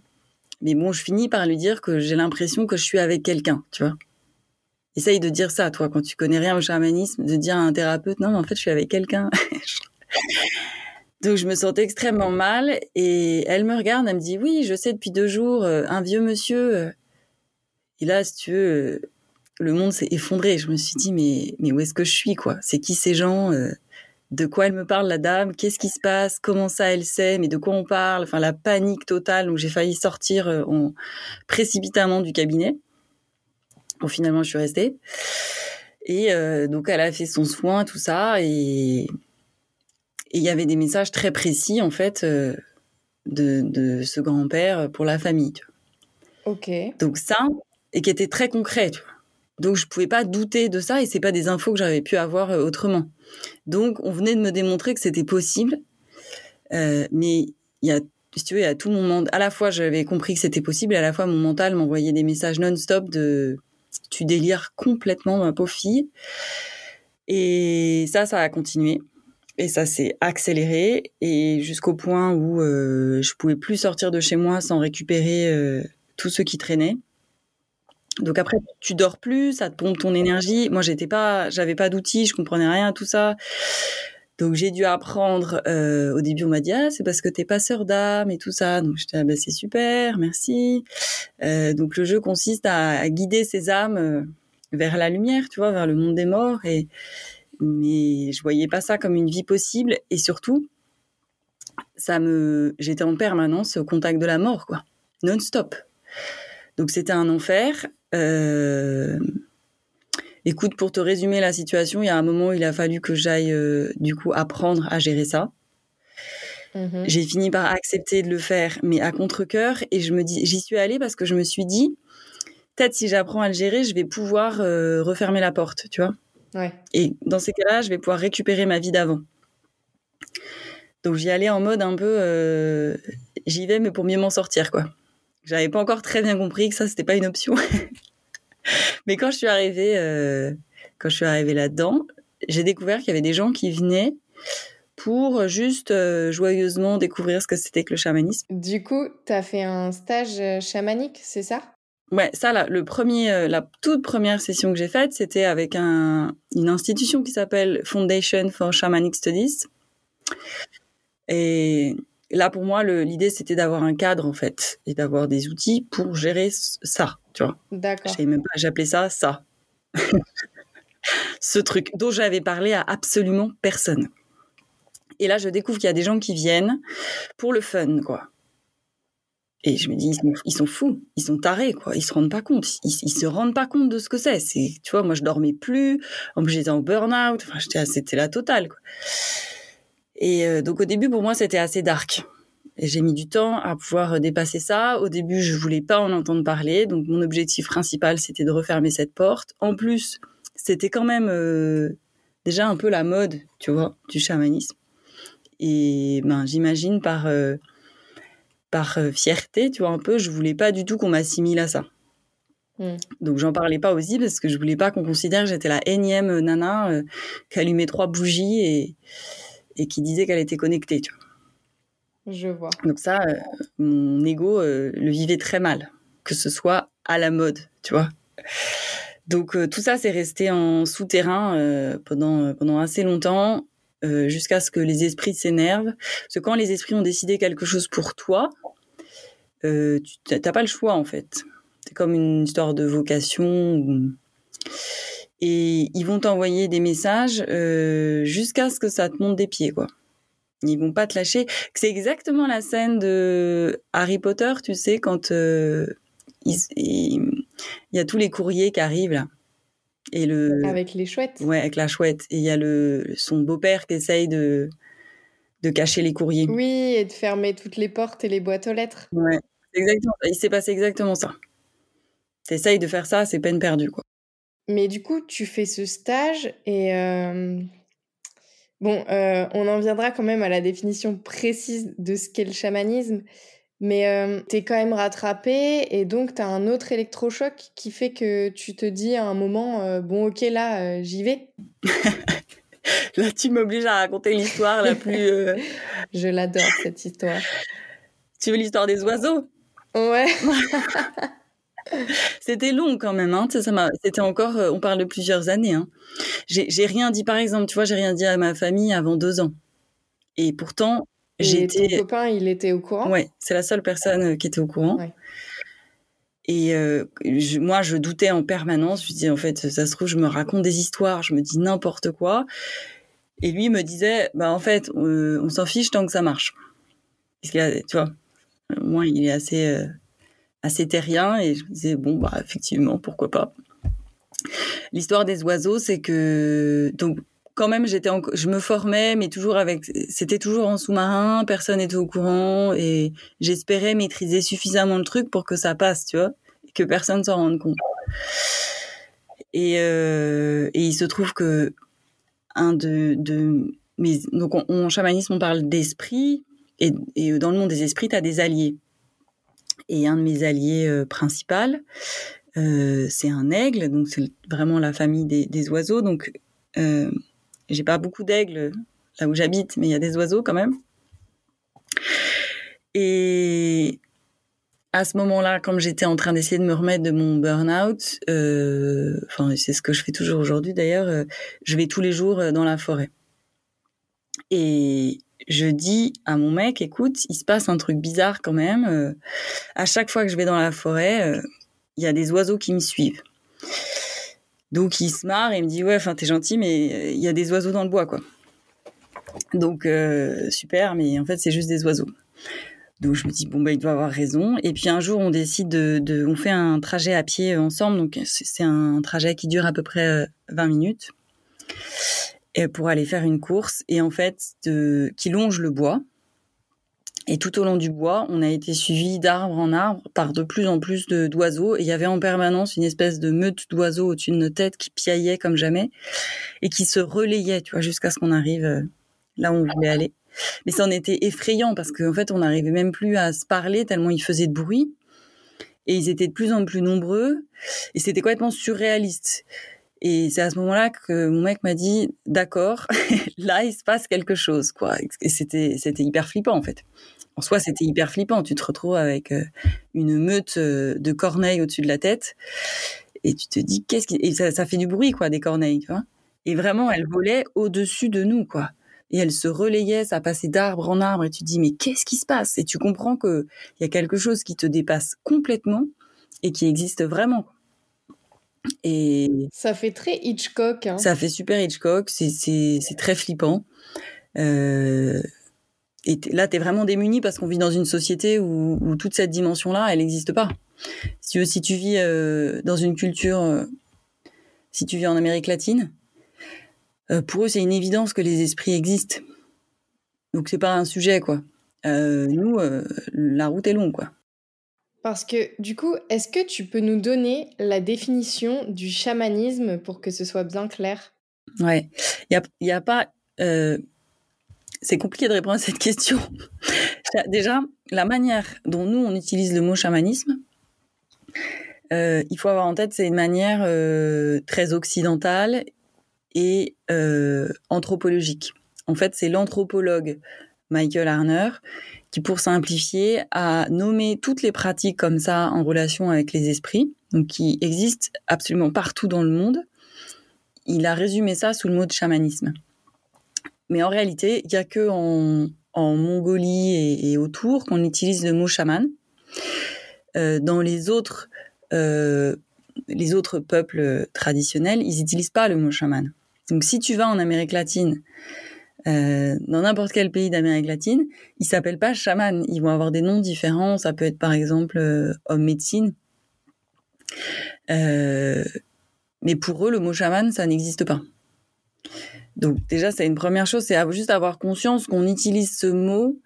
Mais bon, je finis par lui dire que j'ai l'impression que je suis avec quelqu'un, tu vois. Essaye de dire ça, toi, quand tu connais rien au chamanisme, de dire à un thérapeute non, mais en fait je suis avec quelqu'un. *laughs* donc je me sentais extrêmement mal et elle me regarde, elle me dit oui, je sais depuis deux jours, euh, un vieux monsieur. Euh. Et là, si tu veux le monde s'est effondré. Je me suis dit, mais, mais où est-ce que je suis, quoi? C'est qui ces gens euh, De quoi elle me parle, la dame? Qu'est-ce qui se passe? Comment ça, elle sait? Mais de quoi on parle? Enfin, la panique totale où j'ai failli sortir euh, en, précipitamment du cabinet. Bon, finalement, je suis restée. Et euh, donc, elle a fait son soin, tout ça. Et il y avait des messages très précis, en fait, de, de ce grand-père pour la famille. Ok. Donc, ça, et qui était très concret, tu vois. Donc je pouvais pas douter de ça et c'est pas des infos que j'avais pu avoir euh, autrement. Donc on venait de me démontrer que c'était possible, euh, mais il y a si tu veux, a tout mon monde. À la fois, j'avais compris que c'était possible, et à la fois, mon mental m'envoyait des messages non-stop de tu délires complètement, ma pauvre fille. Et ça, ça a continué. Et ça s'est accéléré. Et jusqu'au point où euh, je pouvais plus sortir de chez moi sans récupérer euh, tout ce qui traînait. Donc après, tu dors plus, ça te pompe ton énergie. Moi, j'étais pas, j'avais pas d'outils, je comprenais rien à tout ça. Donc j'ai dû apprendre. Euh, au début, on m'a dit ah c'est parce que t'es passeur d'âme et tout ça. Donc j'étais ah ben c'est super, merci. Euh, donc le jeu consiste à, guider ces âmes euh, vers la lumière, tu vois, vers le monde des morts. Et mais je voyais pas ça comme une vie possible. Et surtout, ça me, j'étais en permanence au contact de la mort, quoi, non-stop. Donc c'était un enfer. Écoute, pour te résumer la situation, il y a un moment où il a fallu que j'aille euh, du coup apprendre à gérer ça. Mhm. J'ai fini par accepter de le faire, mais à contre-cœur. Et je me dis, j'y suis allée parce que je me suis dit, peut-être si j'apprends à le gérer, je vais pouvoir euh, refermer la porte, tu vois. Et dans ces cas-là, je vais pouvoir récupérer ma vie d'avant. Donc j'y allais en mode un peu, j'y vais, mais pour mieux m'en sortir, quoi. J'avais pas encore très bien compris que ça, c'était pas une option. *laughs* *laughs* Mais quand je suis arrivée, euh, quand je suis arrivée là-dedans, j'ai découvert qu'il y avait des gens qui venaient pour juste euh, joyeusement découvrir ce que c'était que le chamanisme. Du coup, tu as fait un stage euh, chamanique, c'est ça? Ouais, ça là, le premier, la toute première session que j'ai faite, c'était avec un, une institution qui s'appelle Foundation for Shamanic Studies. Et là, pour moi, l'idée, c'était d'avoir un cadre, en fait, et d'avoir des outils pour gérer ça, tu vois. D'accord. même pas, j'appelais ça ça. *laughs* Ce truc dont j'avais parlé à absolument personne. Et là, je découvre qu'il y a des gens qui viennent pour le fun, quoi. Et je me dis, ils sont, fous, ils sont tarés, quoi. Ils se rendent pas compte, ils, se rendent pas compte de ce que c'est. C'est, tu vois, moi, je dormais plus. En plus, j'étais en burn-out. Enfin, c'était la totale, quoi. Et euh, donc au début, pour moi, c'était assez dark. Et j'ai mis du temps à pouvoir euh, dépasser ça. Au début, je voulais pas en entendre parler. Donc mon objectif principal, c'était de refermer cette porte. En plus, c'était quand même euh, déjà un peu la mode, tu vois, du chamanisme. Et ben, j'imagine par par fierté, tu vois un peu, je voulais pas du tout qu'on m'assimile à ça. Hmm. Donc j'en parlais pas aussi parce que je voulais pas qu'on considère que j'étais la énième nana qui allumait trois bougies et et qui disait qu'elle était connectée. Tu vois. Je vois. Donc ça, euh, mon ego euh, le vivait très mal, que ce soit à la mode, tu vois. Donc euh, tout ça, c'est resté en souterrain pendant, pendant assez longtemps, jusqu'à ce que les esprits s'énervent. Parce que quand les esprits ont décidé quelque chose pour toi, tu n'as pas le choix en fait. C'est comme une histoire de vocation et ils vont t'envoyer des messages jusqu'à ce que ça te monte des pieds, quoi. Ils vont pas te lâcher. C'est exactement la scène de Harry Potter, tu sais, quand euh, il, y a tous les courriers qui arrivent là. Et le avec les chouettes. Ouais, avec la chouette. Et il y a le son beau-père qui essaye de de cacher les courriers. Oui, et de fermer toutes les portes et les boîtes aux lettres. Ouais, exactement. Il s'est passé exactement ça. T'essayes de faire ça, c'est peine perdue, quoi. Mais du coup, tu fais ce stage et euh, bon, euh, on en viendra quand même à la définition précise de ce qu'est le chamanisme. Mais euh, t'es quand même rattrapé et donc t'as un autre électrochoc qui fait que tu te dis à un moment, bon ok là, j'y vais. *laughs* Là, tu m'obliges à raconter l'histoire la plus. Euh, *laughs* Je l'adore, cette histoire. Tu veux l'histoire des oiseaux? Ouais. *laughs* C'était long quand même, hein. Ça, C'était encore. Euh, on parle de plusieurs années. Hein. J'ai rien dit, par exemple, tu vois, j'ai rien dit à ma famille avant deux ans. Et pourtant, j'étais. Ton copain, il était au courant? Ouais, c'est la seule personne euh, qui était au courant. Et moi, je doutais en permanence. Je disais, en fait, ça se trouve, je me raconte des histoires, je me dis n'importe quoi. Et lui me disait, bah en fait, on, s'en fiche tant que ça marche. Parce qu'il tu vois, moi, il est assez, euh, assez terrien et je me disais, bon, bah effectivement, pourquoi pas. L'histoire des oiseaux, c'est que donc quand même, j'étais, je me formais, mais toujours avec, c'était toujours en sous-marin, personne n'était au courant et j'espérais maîtriser suffisamment le truc pour que ça passe, tu vois, et que personne s'en rende compte. Et, euh, il se trouve que un de, de mais donc en chamanisme on parle d'esprit et, et, dans le monde des esprits tu as des alliés et un de mes alliés euh, principaux euh, c'est un aigle donc c'est vraiment la famille des, oiseaux. Donc euh, j'ai pas beaucoup d'aigles là où j'habite mais il y a des oiseaux quand même. Et à ce moment-là, comme j'étais en train d'essayer de me remettre de mon burn-out, enfin c'est ce que je fais toujours aujourd'hui d'ailleurs, je vais tous les jours dans la forêt. Et je dis à mon mec, écoute, il se passe un truc bizarre quand même. à chaque fois que je vais dans la forêt, il y a des oiseaux qui me suivent. Donc il se marre et me dit ouais, enfin t'es gentil, mais il y a des oiseaux dans le bois quoi. Donc super, mais en fait c'est juste des oiseaux. Donc je me dis bon bah il doit avoir raison. Et puis un jour on décide de, on fait un trajet à pied ensemble. Donc c'est un trajet qui dure à peu près 20 euh, minutes pour aller faire une course et en fait de, qui longe le bois. Et tout au long du bois, on a été suivi d'arbre en arbre par de plus en plus d'oiseaux. Et il y avait en permanence une espèce de meute d'oiseaux au-dessus de nos têtes qui piaillait comme jamais et qui se relayait, tu vois, jusqu'à ce qu'on arrive euh, là où on voulait aller. Mais ça en était effrayant parce qu'en fait, on n'arrivait même plus à se parler tellement ils faisaient de bruit. Et ils étaient de plus en plus nombreux. Et c'était complètement surréaliste. Et c'est à ce moment-là que mon mec m'a dit, d'accord, *laughs* là, il se passe quelque chose, quoi. Et c'était, c'était hyper flippant, en fait. En soi, c'était hyper flippant. Tu te retrouves avec euh, une meute euh, de corneilles au-dessus de la tête. Et tu te dis, qu'est-ce qui, et ça, fait du bruit, quoi, des corneilles. Et vraiment, elles volaient au-dessus de nous, quoi et elle se relayait, ça passait d'arbre en arbre et tu te dis mais qu'est-ce qui se passe? Et tu comprends que il y a quelque chose qui te dépasse complètement et qui existe vraiment. Et ça fait très Hitchcock. Hein. Ça fait super Hitchcock, c'est très flippant. Euh, et là, tu es vraiment démuni parce qu'on vit dans une société où, où toute cette dimension-là, elle n'existe pas. Si tu, si tu vis euh, dans une culture, euh, si tu vis en Amérique latine, pour eux, c'est une évidence que les esprits existent. Donc c'est pas un sujet, quoi. Nous, la route est longue, quoi. Parce que du coup, est-ce que tu peux nous donner la définition du chamanisme pour que ce soit bien clair? Ouais, il y a, pas. c'est compliqué de répondre à cette question. Déjà, la manière dont nous on utilise le mot chamanisme, il faut avoir en tête, c'est une manière très occidentale et euh, anthropologique. En fait, c'est l'anthropologue Michael Arner qui, pour simplifier, a nommé toutes les pratiques comme ça en relation avec les esprits, donc qui existent absolument partout dans le monde. Il a résumé ça sous le mot de chamanisme. Mais en réalité, il n'y a que en, en Mongolie et, autour qu'on utilise le mot chaman. Euh, dans les autres, euh, les autres peuples traditionnels, ils n'utilisent pas le mot chaman. Donc si tu vas en Amérique latine, euh, dans n'importe quel pays d'Amérique latine, ils s'appellent pas chaman. Ils vont avoir des noms différents. Ça peut être par exemple euh, homme médecine. Euh, mais pour eux, le mot chaman, ça n'existe pas. Donc déjà, c'est une première chose, c'est juste avoir conscience qu'on utilise ce mot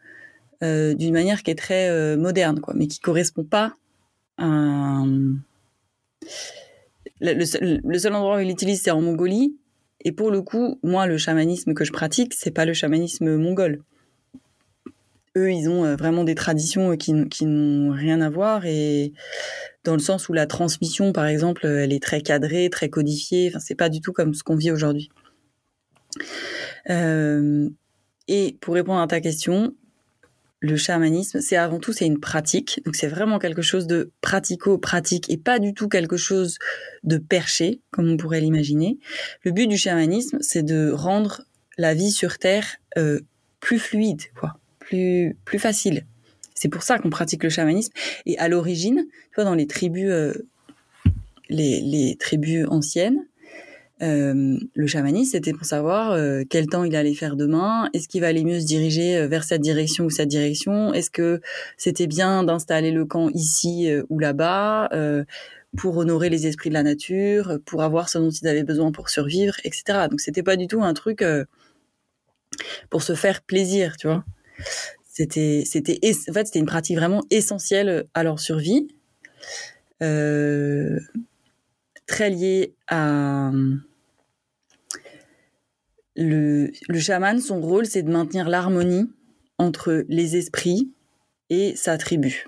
d'une manière qui est très moderne, quoi, mais qui correspond pas à... Le, seul, endroit où il l'utilise, c'est en Mongolie. Et pour le coup, moi, le chamanisme que je pratique, c'est pas le chamanisme mongol. Eux, ils ont euh, vraiment des traditions qui, qui n'ont rien à voir et dans le sens où la transmission, par exemple, elle est très cadrée, très codifiée. Enfin, c'est pas du tout comme ce qu'on vit aujourd'hui. Euh, et pour répondre à ta question, le chamanisme, c'est avant tout c'est une pratique. Donc c'est vraiment quelque chose de pratico-pratique et pas du tout quelque chose de perché comme on pourrait l'imaginer. Le but du chamanisme, c'est de rendre la vie sur terre euh, plus fluide, quoi, plus plus facile. C'est pour ça qu'on pratique le chamanisme. Et à l'origine, tu dans les tribus, euh, les, les tribus anciennes, euh, le chamanisme, c'était pour savoir euh, quel temps il allait faire demain, est-ce qu'il valait mieux se diriger euh, vers cette direction ou cette direction, est-ce que c'était bien d'installer le camp ici ou là-bas pour honorer les esprits de la nature, pour avoir ce dont ils avaient besoin pour survivre, etc. Donc c'était pas du tout un truc pour se faire plaisir, tu vois? C'était, c'était, en fait, c'était une pratique vraiment essentielle à leur survie. Très lié à le, le chaman, son rôle, c'est de maintenir l'harmonie entre les esprits et sa tribu.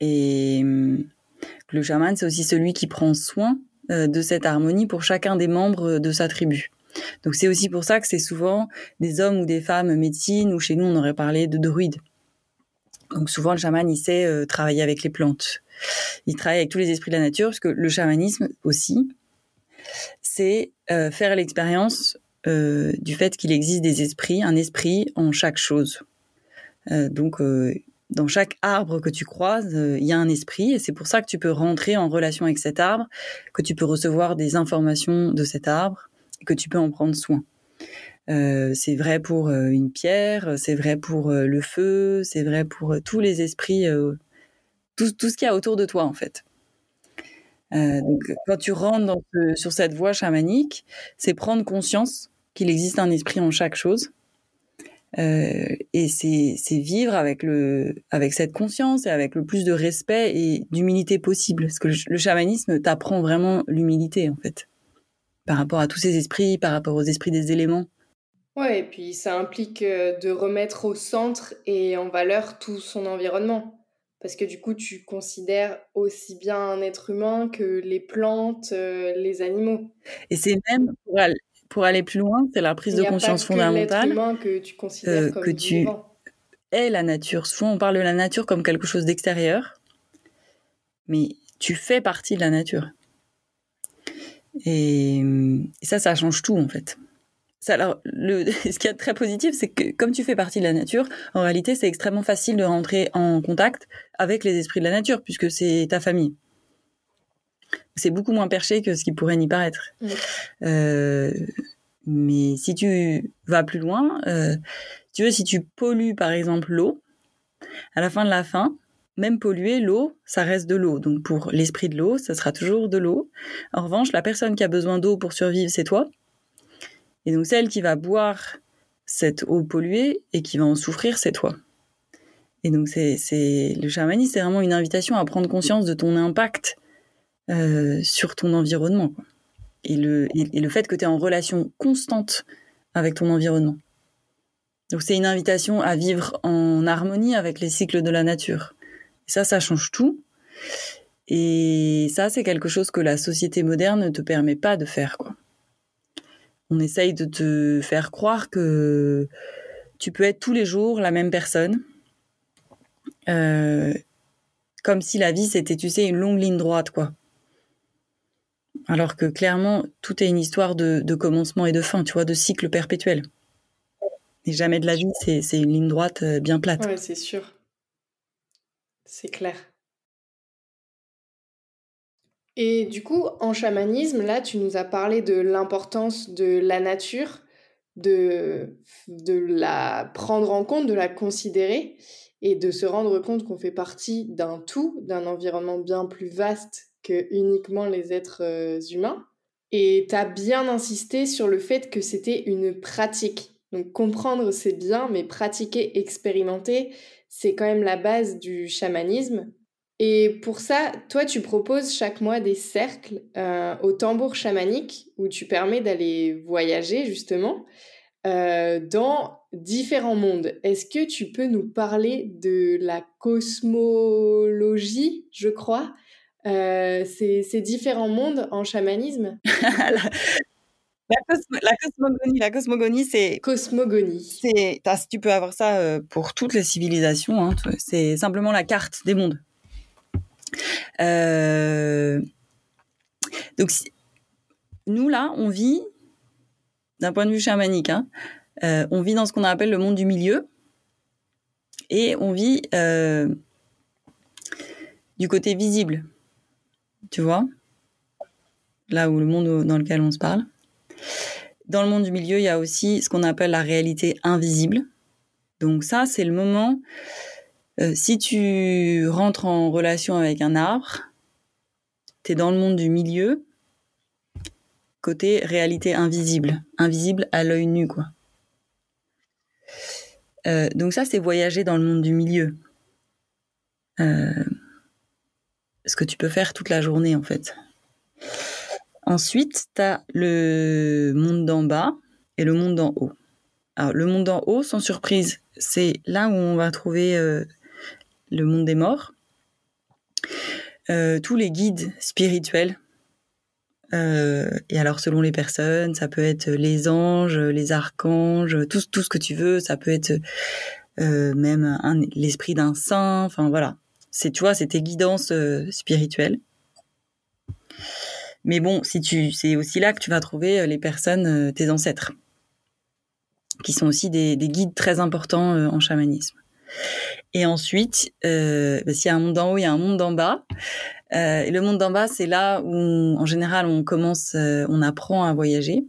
Et le chaman, c'est aussi celui qui prend soin euh, de cette harmonie pour chacun des membres de sa tribu. Donc c'est aussi pour ça que c'est souvent des hommes ou des femmes médecines, ou chez nous on aurait parlé de druides. Donc souvent le chaman, il sait euh, travailler avec les plantes. Il travaille avec tous les esprits de la nature, parce que le chamanisme aussi, c'est euh, faire l'expérience euh, du fait qu'il existe des esprits, un esprit en chaque chose. Euh, donc, dans chaque arbre que tu croises, il y a un esprit, et c'est pour ça que tu peux rentrer en relation avec cet arbre, que tu peux recevoir des informations de cet arbre, et que tu peux en prendre soin. c'est vrai pour une pierre, c'est vrai pour le feu, c'est vrai pour tous les esprits tout, ce qu'il y a autour de toi en fait. Euh, donc, quand tu rentres sur cette voie chamanique, c'est prendre conscience qu'il existe un esprit en chaque chose. Euh, et c'est vivre avec, le, avec cette conscience et avec le plus de respect et d'humilité possible. Parce que le, chamanisme t'apprend vraiment l'humilité, en fait, par rapport à tous ces esprits, par rapport aux esprits des éléments. Ouais, et puis ça implique euh, de remettre au centre et en valeur tout son environnement parce que du coup, tu considères aussi bien un être humain que les plantes, euh, les animaux. Et c'est même, pour aller, plus loin, c'est la prise de conscience fondamentale. humain que tu considères euh, comme que tu es la nature. Souvent, on parle de la nature comme quelque chose d'extérieur, mais tu fais partie de la nature. et ça, ça change tout, en fait alors, le, *laughs* ce qui est très positif, c'est que comme tu fais partie de la nature, en réalité, c'est extrêmement facile de rentrer en contact avec les esprits de la nature, puisque c'est ta famille. C'est beaucoup moins perché que ce qui pourrait n'y paraître. Euh, mais si tu vas plus loin, euh, tu veux, si tu pollues par exemple l'eau, à la fin de la fin, même polluer l'eau, ça reste de l'eau. Donc pour l'esprit de l'eau, ça sera toujours de l'eau. En revanche, la personne qui a besoin d'eau pour survivre, c'est toi. Et donc celle qui va boire cette eau polluée et qui va en souffrir, c'est toi. Et donc c'est, le chamanisme, c'est vraiment une invitation à prendre conscience de ton impact euh, sur ton environnement. Et, le, et, le fait que tu es en relation constante avec ton environnement. Donc c'est une invitation à vivre en harmonie avec les cycles de la nature. Et ça, ça change tout. Et ça, c'est quelque chose que la société moderne ne te permet pas de faire. Quoi on essaye de te faire croire que tu peux être tous les jours la même personne. Euh, comme si la vie c'était, tu sais, une longue ligne droite, quoi. Alors que clairement, tout est une histoire de, commencement et de fin, tu vois, de cycle perpétuel. Et jamais de la vie, c'est une ligne droite euh, bien plate. Ouais, c'est sûr. C'est clair. Et du coup, en chamanisme, là, tu nous as parlé de l'importance de la nature, de, la prendre en compte, de la considérer et de se rendre compte qu'on fait partie d'un tout, d'un environnement bien plus vaste que uniquement les êtres euh, humains. Et tu as bien insisté sur le fait que c'était une pratique. Donc comprendre c'est bien, mais pratiquer, expérimenter, c'est quand même la base du chamanisme. Et pour ça, toi, tu proposes chaque mois des cercles euh, au tambour chamanique où tu permets d'aller voyager justement euh, dans différents mondes. Est-ce que tu peux nous parler de la cosmologie, je crois, euh, ces, ces, différents mondes en chamanisme? *laughs* La, cosmogonie, la cosmogonie, c'est cosmogonie. C'est, tu peux avoir ça pour toutes les civilisations. Hein, c'est simplement la carte des mondes. Euh, donc, nous, là, on vit, d'un point de vue chamanique, hein, euh, on vit dans ce qu'on appelle le monde du milieu. Et on vit euh, du côté visible. Tu vois Là où le monde dans lequel on se parle. Dans le monde du milieu, il y a aussi ce qu'on appelle la réalité invisible. Donc ça, c'est le moment euh, si tu rentres en relation avec un arbre, tu es dans le monde du milieu, côté réalité invisible, invisible à l'œil nu, quoi. Euh, donc ça, c'est voyager dans le monde du milieu. Euh, ce que tu peux faire toute la journée, en fait. Ensuite, tu as le monde d'en bas et le monde d'en haut. Alors, le monde d'en haut, sans surprise, c'est là où on va trouver le monde des morts, euh, tous les guides spirituels. Euh, et alors selon les personnes, ça peut être les anges, les archanges, tout, ce que tu veux. Ça peut être euh, même l'esprit d'un saint. Enfin voilà, c'est tu vois, c'est tes guidances spirituelles. Mais bon, si tu, c'est aussi là que tu vas trouver les personnes, tes ancêtres, qui sont aussi des guides très importants en chamanisme. Et ensuite, euh, bah, s'il y a un monde d'en haut, il y a un monde d'en bas. Euh, et le monde d'en bas, c'est là où, en général, on commence, euh, on apprend à voyager.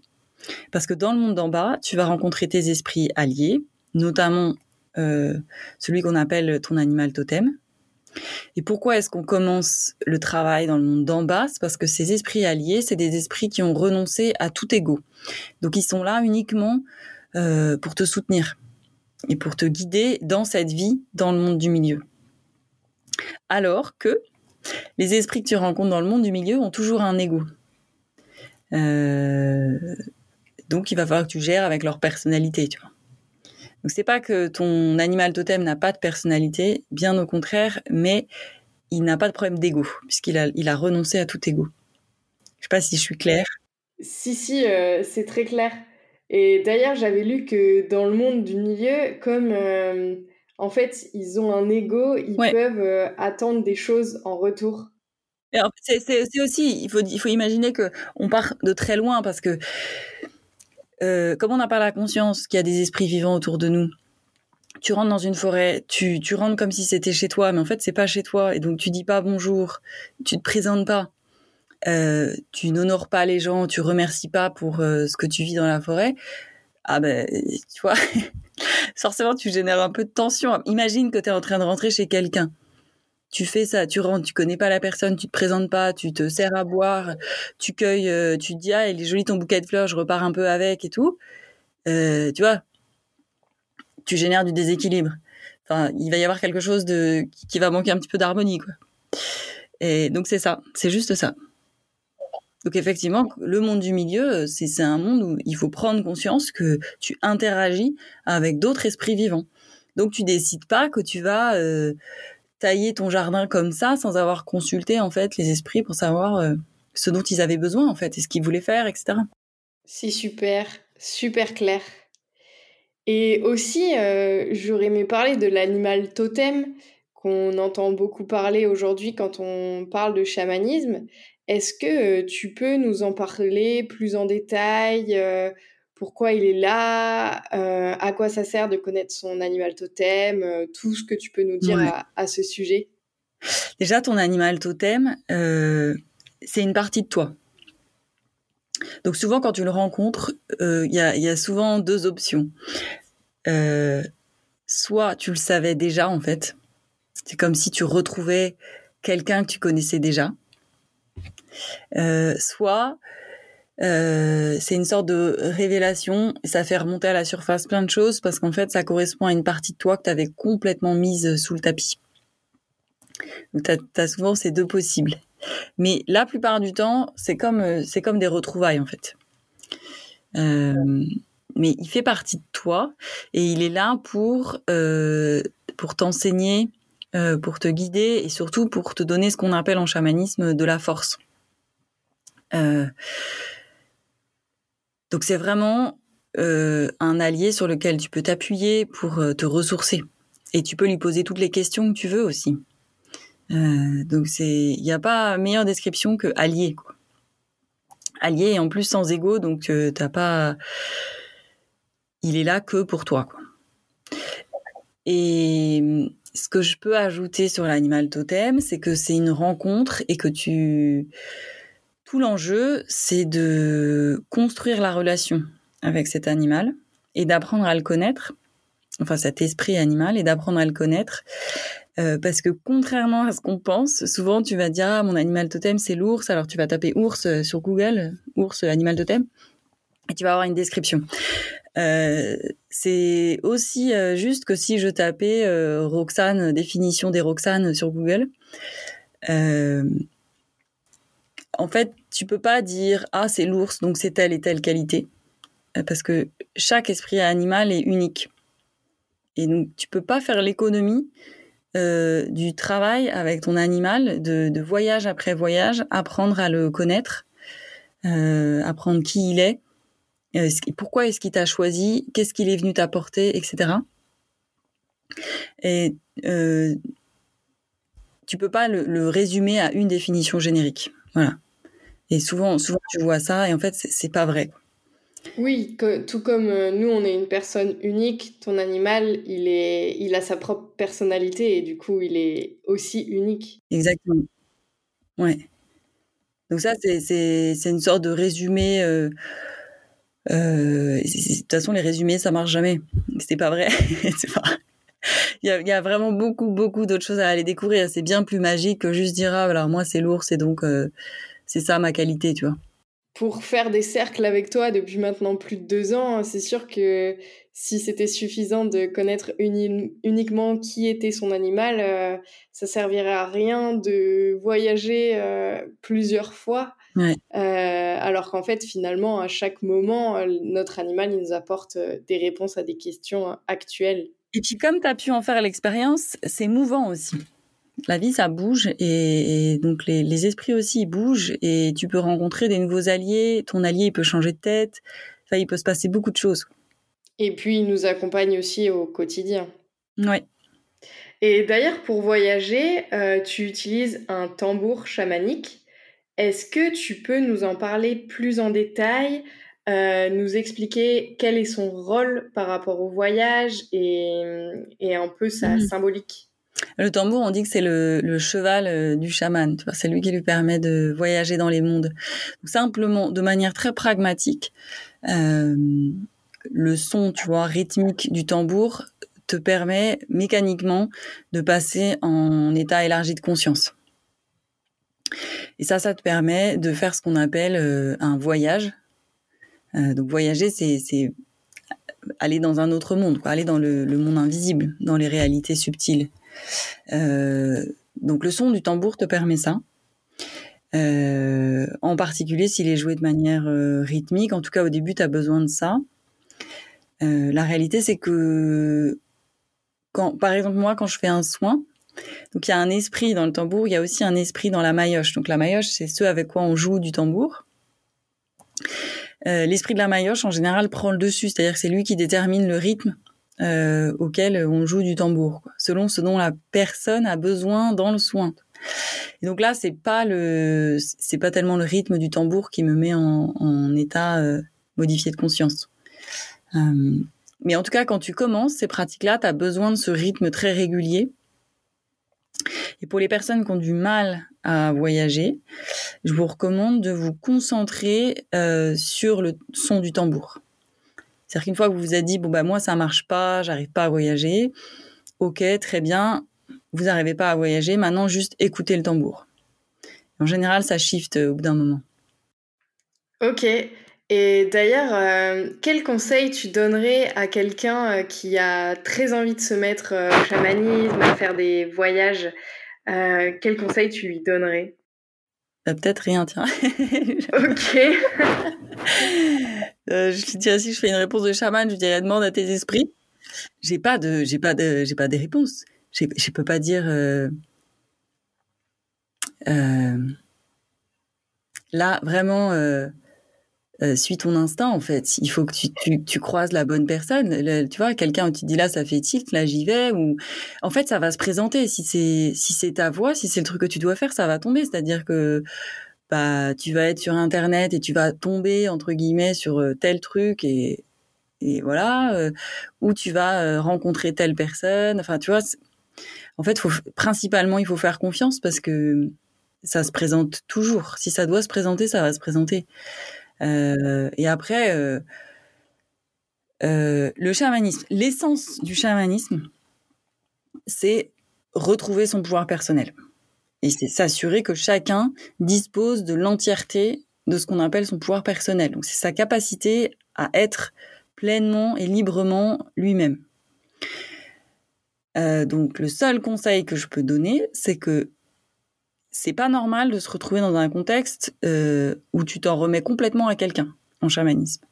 Parce que dans le monde d'en bas, tu vas rencontrer tes esprits alliés, notamment celui qu'on appelle ton animal totem. Et pourquoi est-ce qu'on commence le travail dans le monde d'en bas? C'est parce que ces esprits alliés, c'est des esprits qui ont renoncé à tout ego. Donc ils sont là uniquement pour te soutenir et pour te guider dans cette vie, dans le monde du milieu. Alors que les esprits que tu rencontres dans le monde du milieu ont toujours un ego. Euh, donc il va falloir que tu gères avec leur personnalité, tu vois. Donc c'est pas que ton animal totem n'a pas de personnalité, bien au contraire, mais il n'a pas de problème d'ego puisqu'il a, renoncé à tout ego. Je sais pas si je suis claire. Si si, euh, c'est très clair. Et d'ailleurs, j'avais lu que dans le monde du milieu, comme euh, en fait, ils ont un ego, ils peuvent euh, attendre des choses en retour. C'est aussi, il faut, il faut imaginer que on part de très loin parce que euh, comme on n'a pas la conscience qu'il y a des esprits vivants autour de nous, tu rentres dans une forêt, tu, tu rentres comme si c'était chez toi, mais en fait c'est pas chez toi, et donc tu dis pas bonjour, tu te présentes pas. Euh, tu n'honores pas les gens, tu remercies pas pour euh, ce que tu vis dans la forêt, ah ben, tu vois, *laughs* forcément, tu génères un peu de tension. Imagine que tu es en train de rentrer chez quelqu'un. Tu fais ça, tu rentres, tu connais pas la personne, tu te présentes pas, tu te sers à boire, tu cueilles, euh, tu dis ah il est joli ton bouquet de fleurs, je repars un peu avec et tout. tu vois, tu génères du déséquilibre. Enfin, il va y avoir quelque chose de qui va manquer un petit peu d'harmonie quoi. Et donc c'est ça, c'est juste ça. Donc effectivement, le monde du milieu, c'est un monde où il faut prendre conscience que tu interagis avec d'autres esprits vivants. Donc tu décides pas que tu vas euh, tailler ton jardin comme ça sans avoir consulté en fait les esprits pour savoir euh, ce dont ils avaient besoin en fait et ce qu'ils voulaient faire, etc. C'est super, super clair. Et aussi, euh, j'aurais aimé parler de l'animal totem qu'on entend beaucoup parler aujourd'hui quand on parle de chamanisme. Est-ce que tu peux nous en parler plus en détail Pourquoi il est là À quoi ça sert de connaître son animal totem Tout ce que tu peux nous dire à, ce sujet? Déjà, ton animal totem, c'est une partie de toi. Donc souvent, quand tu le rencontres, il y, y, a, souvent deux options. soit tu le savais déjà, en fait. C'est comme si tu retrouvais quelqu'un que tu connaissais déjà. Euh, soit euh, c'est une sorte de révélation. Ça fait remonter à la surface plein de choses parce qu'en fait, ça correspond à une partie de toi que tu avais complètement mise sous le tapis. Donc, tu as, souvent ces deux possibles. Mais la plupart du temps, c'est comme, euh, des retrouvailles, en fait. Mais il fait partie de toi et il est là pour, t'enseigner, pour te guider et surtout pour te donner ce qu'on appelle en chamanisme de la force. Euh, donc c'est vraiment euh, un allié sur lequel tu peux t'appuyer pour euh, te ressourcer et tu peux lui poser toutes les questions que tu veux aussi. Donc c'est, il n'y a pas meilleure description que allié. Allié en plus sans ego, donc t'as pas, il est là que pour toi. Et ce que je peux ajouter sur l'animal totem, c'est que c'est une rencontre et que tu tout l'enjeu, c'est de construire la relation avec cet animal et d'apprendre à le connaître, enfin cet esprit animal, et d'apprendre à le connaître. Euh, parce que contrairement à ce qu'on pense, souvent tu vas dire ah, mon animal totem c'est l'ours, alors tu vas taper ours euh, sur Google, ours animal totem, et tu vas avoir une description. Euh, c'est aussi euh, juste que si je tapais euh, Roxane, définition des Roxane sur Google, euh, en fait, tu peux pas dire ah c'est l'ours donc c'est telle et telle qualité. Euh, parce que chaque esprit animal est unique. Et donc tu peux pas faire l'économie euh, du travail avec ton animal de, voyage après voyage apprendre à le connaître euh, apprendre qui il est pourquoi est-ce qu'il t'a choisi qu'est-ce qu'il est venu t'apporter etc et tu peux pas le, le résumer à une définition générique. Voilà et souvent, souvent tu vois ça et en fait, c'est pas vrai. Oui, que, tout comme euh, nous, on est une personne unique, ton animal, il, est, il a sa propre personnalité et du coup, il est aussi unique. Exactement. Ouais. Donc ça, c'est une sorte de résumé. Euh, euh, de toute façon, les résumés, ça marche jamais. C'est pas vrai. *laughs* pas... Il, y a, il y a, vraiment beaucoup, beaucoup d'autres choses à aller découvrir. C'est bien plus magique que juste dire, ah, alors moi, c'est l'ours et donc... C'est ça ma qualité, tu vois. Pour faire des cercles avec toi depuis maintenant plus de deux ans, c'est sûr que si c'était suffisant de connaître uni uniquement qui était son animal, euh, ça servirait à rien de voyager euh, plusieurs fois. Ouais. Euh, alors qu'en fait, finalement, à chaque moment, notre animal il nous apporte des réponses à des questions actuelles. Et puis, comme tu as pu en faire l'expérience, c'est mouvant aussi la vie, ça bouge et, et donc les, les, esprits aussi ils bougent et tu peux rencontrer des nouveaux alliés. Ton allié il peut changer de tête. Enfin, il peut se passer beaucoup de choses. Et puis il nous accompagne aussi au quotidien. Ouais. Et d'ailleurs, pour voyager, euh, tu utilises un tambour chamanique. Est-ce que tu peux nous en parler plus en détail, euh, nous expliquer quel est son rôle par rapport au voyage et, et un peu sa mmh. symbolique? Le tambour, on dit que c'est le, cheval euh, du chaman. C'est lui qui lui permet de voyager dans les mondes. Simplement, de manière très pragmatique, euh, le son, tu vois, rythmique du tambour te permet mécaniquement de passer en état élargi de conscience. Et ça, ça te permet de faire ce qu'on appelle euh, un voyage. Donc voyager, c'est aller dans un autre monde, aller dans le monde invisible, dans les réalités subtiles. Euh, donc le son du tambour te permet ça. Euh, en particulier s'il est joué de manière euh, rythmique. En tout cas, au début, tu as besoin de ça. La réalité, c'est que, par exemple, moi, quand je fais un soin, donc il y a un esprit dans le tambour, il y a aussi un esprit dans la maillotche. Donc la maillotche, c'est ce avec quoi on joue du tambour. L'esprit de la maillotche, en général, prend le dessus, c'est-à-dire que c'est lui qui détermine le rythme euh, auquel on joue du tambour, selon ce dont la personne a besoin dans le soin. Et donc là, c'est pas le, c'est pas tellement le rythme du tambour qui me met en, état euh, modifié de conscience. Euh, mais en tout cas, quand tu commences ces pratiques-là, tu as besoin de ce rythme très régulier. Et pour les personnes qui ont du mal à voyager, je vous recommande de vous concentrer sur le son du tambour. C'est-à-dire qu'une fois que vous vous êtes dit, bon, bah, moi, ça marche pas, j'arrive pas à voyager. Ok, très bien. Vous n'arrivez pas à voyager. Maintenant, juste écoutez le tambour. En général, ça shift au bout d'un moment. Ok. Et d'ailleurs, euh, quel conseil tu donnerais à quelqu'un euh, qui a très envie de se mettre euh, au chamanisme, à faire des voyages? Quel conseil tu lui donnerais? Bah, Peut-être rien, tiens. *laughs* ok. je lui dirais si je fais une réponse de chaman, je lui dirais demande à tes esprits. J'ai pas de, j'ai pas de, j'ai pas des réponses. Je peux pas dire. là, vraiment euh, suis ton instinct en fait. Il faut que tu, tu, croises la bonne personne. tu vois, quelqu'un où tu dis là ça fait tilt, là j'y vais. Ou en fait ça va se présenter. Si c'est si c'est ta voix, si c'est le truc que tu dois faire, ça va tomber. C'est-à-dire que bah tu vas être sur internet et tu vas tomber entre guillemets sur euh, tel truc et et voilà. Euh, ou tu vas rencontrer telle personne. Enfin tu vois. En fait, principalement il faut faire confiance parce que ça se présente toujours. Si ça doit se présenter, ça va se présenter. Euh, et après, euh, euh, le chamanisme, l'essence du chamanisme, c'est retrouver son pouvoir personnel. Et c'est s'assurer que chacun dispose de l'entièreté de ce qu'on appelle son pouvoir personnel. Donc c'est sa capacité à être pleinement et librement lui-même. donc le seul conseil que je peux donner, c'est que c'est pas normal de se retrouver dans un contexte euh, où tu t'en remets complètement à quelqu'un en chamanisme.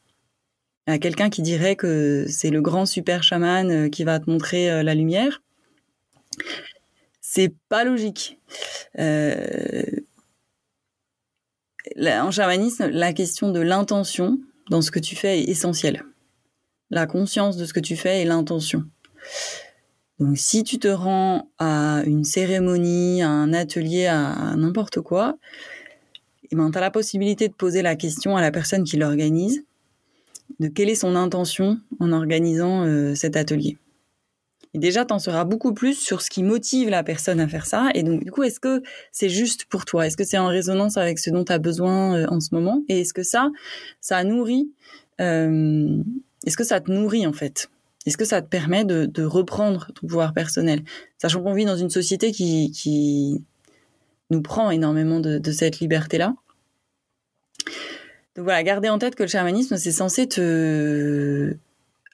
À quelqu'un qui dirait que c'est le grand super chaman euh, qui va te montrer euh, la lumière. C'est pas logique. en chamanisme, la question de l'intention dans ce que tu fais est essentielle. La conscience de ce que tu fais et l'intention. Donc si tu te rends à une cérémonie, à un atelier, à, n'importe quoi, eh ben, tu as la possibilité de poser la question à la personne qui l'organise de quelle est son intention en organisant euh, cet atelier. Et déjà, tu en sauras beaucoup plus sur ce qui motive la personne à faire ça. Et donc, du coup, est-ce que c'est juste pour toi? Est-ce que c'est en résonance avec ce dont tu as besoin euh, en ce moment? Et est-ce que ça, ça nourrit euh, Est-ce que ça te nourrit, en fait? Est-ce que ça te permet de, reprendre ton pouvoir personnel? Sachant qu'on vit dans une société qui, nous prend énormément de, cette liberté-là. Donc voilà, garder en tête que le chamanisme, c'est censé te,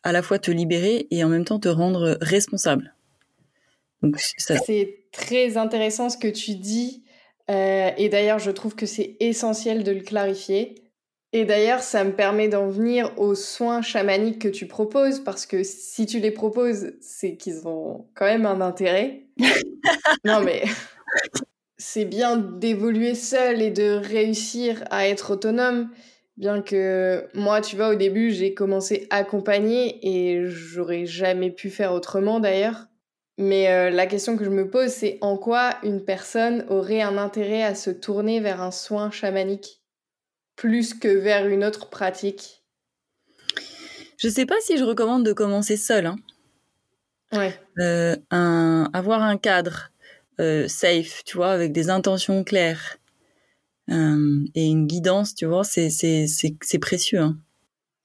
à la fois te libérer et en même temps te rendre responsable. C'est très intéressant ce que tu dis. Euh, et d'ailleurs, je trouve que c'est essentiel de le clarifier. Et d'ailleurs, ça me permet d'en venir aux soins chamaniques que tu proposes, parce que si tu les proposes, c'est qu'ils ont quand même un intérêt. *laughs* non, mais c'est bien d'évoluer seul et de réussir à être autonome. Bien que moi, tu vois, au début, j'ai commencé accompagné et j'aurais jamais pu faire autrement d'ailleurs. Mais euh, la question que je me pose, c'est en quoi une personne aurait un intérêt à se tourner vers un soin chamanique? Plus que vers une autre pratique Je sais pas si je recommande de commencer seul. Hein. Ouais. Euh, avoir un cadre euh, safe, tu vois, avec des intentions claires euh, et une guidance, tu vois, c'est, c'est, précieux. Hein.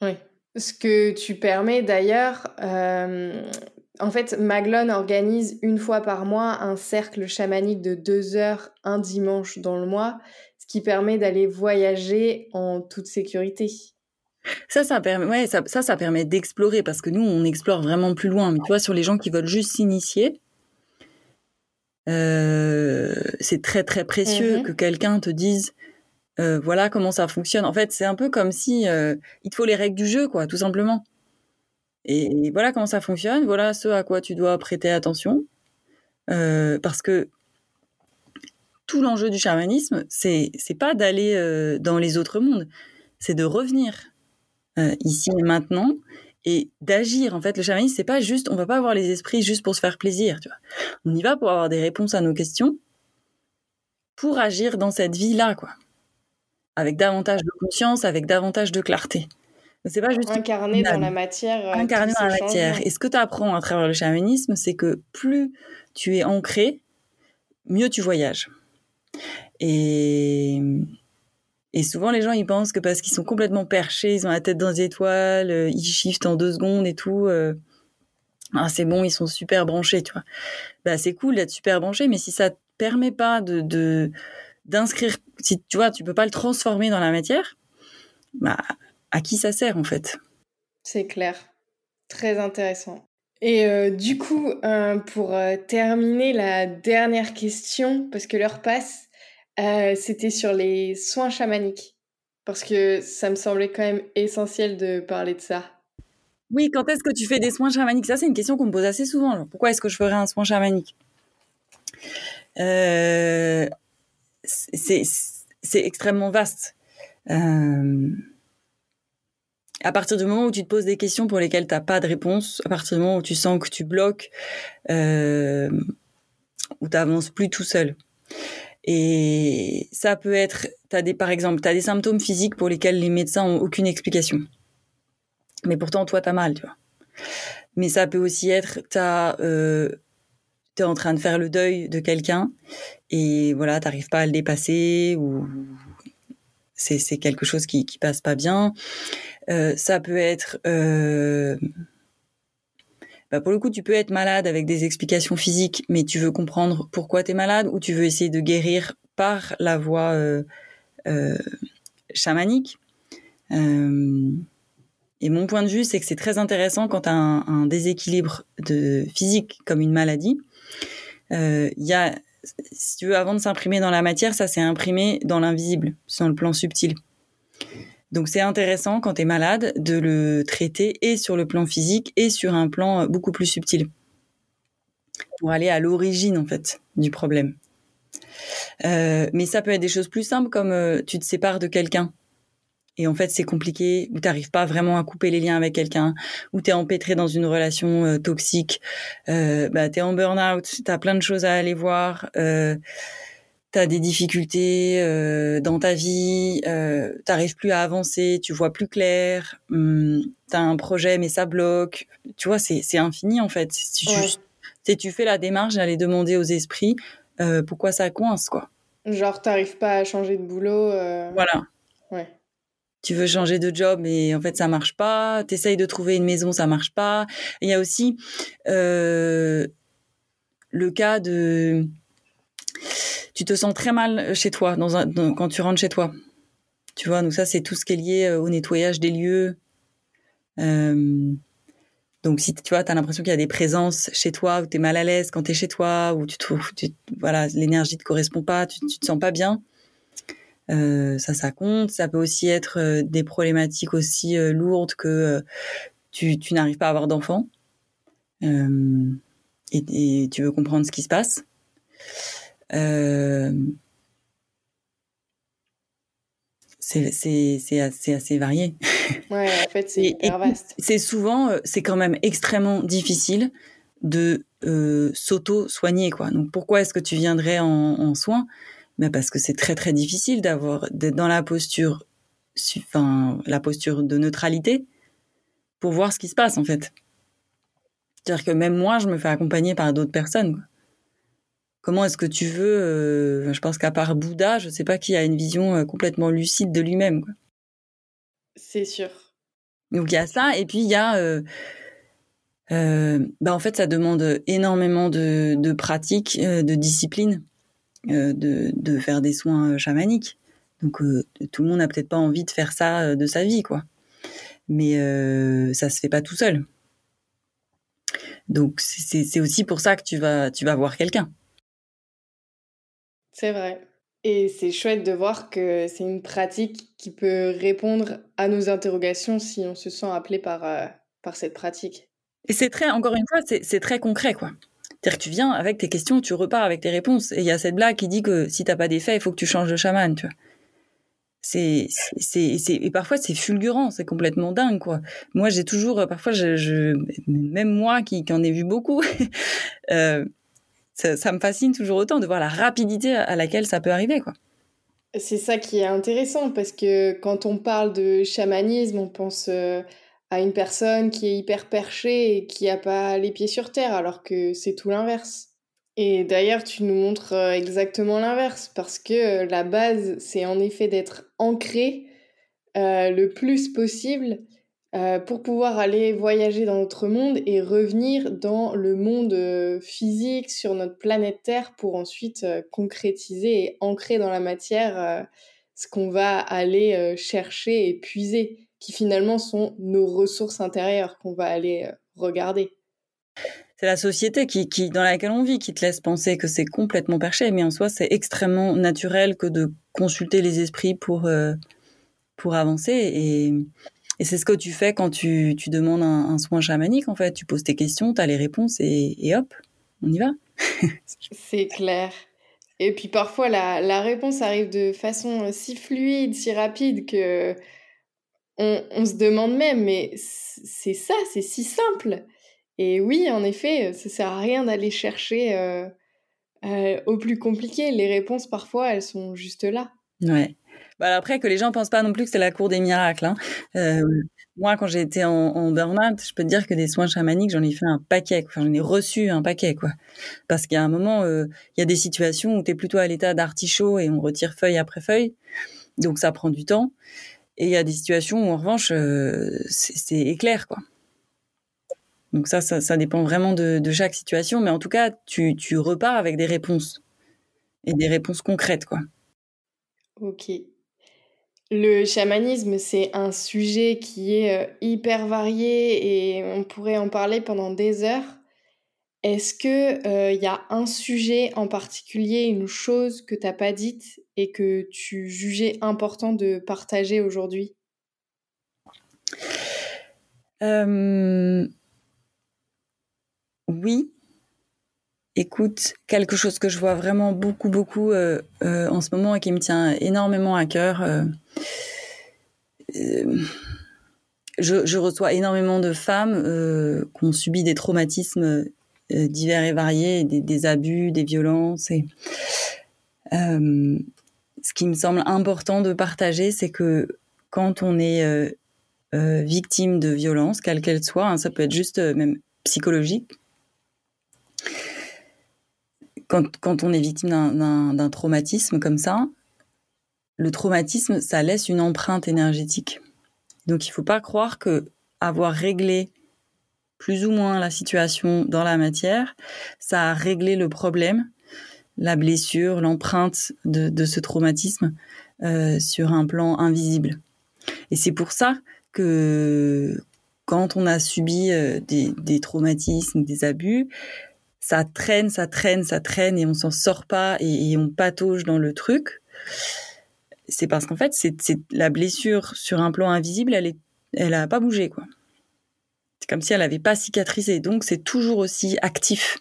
Oui. Ce que tu permets d'ailleurs, en fait, Maglone organise une fois par mois un cercle chamanique de deux heures un dimanche dans le mois qui permet d'aller voyager en toute sécurité. Ça, ça permet, ouais, ça, ça, permet d'explorer parce que nous, on explore vraiment plus loin. Mais tu vois, sur les gens qui veulent juste s'initier, euh, c'est très très précieux mhm. que quelqu'un te dise euh, voilà comment ça fonctionne. En fait, c'est un peu comme si euh, il te faut les règles du jeu, quoi, tout simplement. Et, voilà comment ça fonctionne. Voilà ce à quoi tu dois prêter attention, parce que tout l'enjeu du chamanisme, c'est c'est pas d'aller euh, dans les autres mondes, c'est de revenir euh, ici et maintenant et d'agir. En fait, le chamanisme, c'est pas juste, on va pas avoir les esprits juste pour se faire plaisir. Tu vois. On y va pour avoir des réponses à nos questions, pour agir dans cette vie-là, quoi, avec davantage de conscience, avec davantage de clarté. C'est pas juste incarner dans la matière. Euh, incarner dans la matière. Et ce que tu apprends à travers le chamanisme, c'est que plus tu es ancré, mieux tu voyages. Et, et souvent, les gens, ils pensent que parce qu'ils sont complètement perchés, ils ont la tête dans les étoiles, euh, ils shiftent en deux secondes et tout. Euh, ah, c'est bon, ils sont super branchés, tu vois. Bah, c'est cool d'être super branché, mais si ça te permet pas de, d'inscrire, si tu vois, tu peux pas le transformer dans la matière, bah, à qui ça sert en fait? C'est clair. Très intéressant. Et euh, du coup, euh, pour euh, terminer la dernière question, parce que l'heure passe, c'était sur les soins chamaniques. Parce que ça me semblait quand même essentiel de parler de ça. Oui, quand est-ce que tu fais des soins chamaniques? Ça, c'est une question qu'on me pose assez souvent. pourquoi est-ce que je ferais un soin chamanique? C'est extrêmement vaste. À partir du moment où tu te poses des questions pour lesquelles tu n'as pas de réponse, à partir du moment où tu sens que tu bloques, euh, où tu n'avances plus tout seul. Et ça peut être, as des, par exemple, tu as des symptômes physiques pour lesquels les médecins ont aucune explication. Mais pourtant, toi, tu as mal, tu. Mais ça peut aussi être, tu euh, es en train de faire le deuil de quelqu'un et voilà, t'arrives pas à le dépasser ou c'est quelque chose qui, qui passe pas bien. Euh, ça peut être, euh, bah pour le coup, tu peux être malade avec des explications physiques, mais tu veux comprendre pourquoi tu es malade ou tu veux essayer de guérir par la voie euh, chamanique. Et mon point de vue, c'est que c'est très intéressant quand tu as un, un, déséquilibre de physique comme une maladie. Il y a si tu veux, avant de s'imprimer dans la matière, ça s'est imprimé dans l'invisible, sur le plan subtil. Donc c'est intéressant quand tu es malade de le traiter et sur le plan physique et sur un plan beaucoup plus subtil. Pour aller à l'origine en fait du problème. Euh, mais ça peut être des choses plus simples comme euh, tu te sépares de quelqu'un. Et en fait c'est compliqué, ou t'arrives pas vraiment à couper les liens avec quelqu'un, ou t'es empêtré dans une relation euh, toxique, euh, bah t'es en burn-out, t'as plein de choses à aller voir, euh, t'as des difficultés euh, dans ta vie, euh, t'arrives plus à avancer, tu vois plus clair, hum, t'as un projet mais ça bloque, tu vois c'est infini en fait. Si tu, tu fais la démarche d'aller demander aux esprits euh, pourquoi ça coince quoi. Genre t'arrives pas à changer de boulot. Voilà. Ouais tu veux changer de job et en fait ça marche pas, tu essayes de trouver une maison, ça marche pas. Il y a aussi le cas de tu te sens très mal chez toi quand tu rentres chez toi. Tu vois, donc ça c'est tout ce qui est lié euh, au nettoyage des lieux. Euh, donc si tu vois, tu as l'impression qu'il y a des présences chez toi, ou tu es mal à l'aise quand tu es chez toi, ou tu trouves, voilà, l'énergie te correspond pas, tu, tu te sens pas bien, euh, ça, ça compte. Ça peut aussi être euh, des problématiques aussi euh, lourdes que tu, tu n'arrives pas à avoir d'enfant et, tu veux comprendre ce qui se passe. C'est assez, assez varié. Ouais, en fait, c'est hyper vaste. C'est souvent, c'est quand même extrêmement difficile de euh, s'auto-soigner, quoi. Donc, pourquoi est-ce que tu viendrais en, en soins? Mais parce que c'est très très difficile d'avoir d'être dans la posture, enfin la posture de neutralité pour voir ce qui se passe en fait. C'est-à-dire que même moi, je me fais accompagner par d'autres personnes. Comment est-ce que tu veux euh, Je pense qu'à part Bouddha, je sais pas qui a une vision euh, complètement lucide de lui-même. C'est sûr. Donc il y a ça, et puis il y a euh, bah en fait, ça demande énormément de, de pratique, de discipline. Euh, de, de, faire des soins euh, chamaniques. Donc euh, tout le monde n'a peut-être pas envie de faire ça de sa vie, quoi. Mais ça se fait pas tout seul. Donc c'est aussi pour ça que tu vas, tu vas voir quelqu'un. C'est vrai. Et c'est chouette de voir que c'est une pratique qui peut répondre à nos interrogations si on se sent appelé par, par cette pratique. Et c'est très, encore une fois, c'est très concret, quoi. C'est-à-dire que tu viens avec tes questions, tu repars avec tes réponses. Et il y a cette blague qui dit que si t'as pas d'effet, il faut que tu changes de chaman, tu vois. C'est, c'est, et parfois c'est fulgurant, c'est complètement dingue, quoi. Moi, j'ai toujours, parfois, je, même moi qui, qui en ai vu beaucoup, *laughs* euh, ça, me fascine toujours autant de voir la rapidité à laquelle ça peut arriver, quoi. C'est ça qui est intéressant parce que quand on parle de chamanisme, on pense euh, à une personne qui est hyper perchée et qui n'a pas les pieds sur terre, alors que c'est tout l'inverse. Et d'ailleurs, tu nous montres euh, exactement l'inverse, parce que euh, la base, c'est en effet d'être ancré le plus possible pour pouvoir aller voyager dans notre monde et revenir dans le monde physique sur notre planète Terre pour ensuite concrétiser et ancrer dans la matière ce qu'on va aller chercher et puiser, qui finalement sont nos ressources intérieures qu'on va aller regarder c'est la société qui, qui, dans laquelle on vit qui te laisse penser que c'est complètement perché, mais en soi, c'est extrêmement naturel que de consulter les esprits pour, euh, pour avancer. Et, et c'est ce que tu fais quand tu, tu demandes un, soin chamanique, en fait. Tu poses tes questions, tu as les réponses et, et, hop, on y va. *laughs* c'est clair. Et puis parfois, la, la, réponse arrive de façon si fluide, si rapide que on, on se demande même, mais c'est ça, c'est si simple. Et oui, en effet, ça sert à rien d'aller chercher euh, euh, au plus compliqué. Les réponses, parfois, elles sont juste là. Ouais. Bah après, que les gens pensent pas non plus que c'est la cour des miracles. Hein. Euh, moi, quand j'ai été en, en je peux te dire que des soins chamaniques, j'en ai fait un paquet. Enfin, j'en ai reçu un paquet, quoi. Parce qu'il y a un moment, il y a des situations où tu es plutôt à l'état d'artichaut et on retire feuille après feuille. Donc, ça prend du temps. Et il y a des situations où, en revanche, c'est éclair, quoi. Donc ça, ça, dépend vraiment de, chaque situation, mais en tout cas, tu, tu repars avec des réponses et des réponses concrètes, quoi. Ok. Le chamanisme, c'est un sujet qui est euh, hyper varié et on pourrait en parler pendant des heures. Est-ce que il euh, y a un sujet en particulier, une chose que t'as pas dite et que tu jugeais important de partager aujourd'hui? Euh, oui. Écoute, quelque chose que je vois vraiment beaucoup, beaucoup euh, euh, en ce moment et qui me tient énormément à cœur. Euh, je, reçois énormément de femmes qui ont subi des traumatismes divers et variés, des, abus, des violences. Et, ce qui me semble important de partager, c'est que quand on est victime de violence, quelle qu'elle soit, hein, ça peut être juste même psychologique, quand, on est victime d'un traumatisme comme ça, le traumatisme, ça laisse une empreinte énergétique. Donc il ne faut pas croire que avoir réglé plus ou moins la situation dans la matière, ça a réglé le problème, la blessure, l'empreinte de, ce traumatisme euh, sur un plan invisible. Et c'est pour ça que quand on a subi euh, des traumatismes, des abus, ça traîne, ça traîne, ça traîne et on s'en sort pas et, on patauge dans le truc, c'est parce qu'en fait, c'est la blessure sur un plan invisible, elle est, elle a pas bougé quoi. C'est comme si elle n'avait pas cicatrisé, donc c'est toujours aussi actif.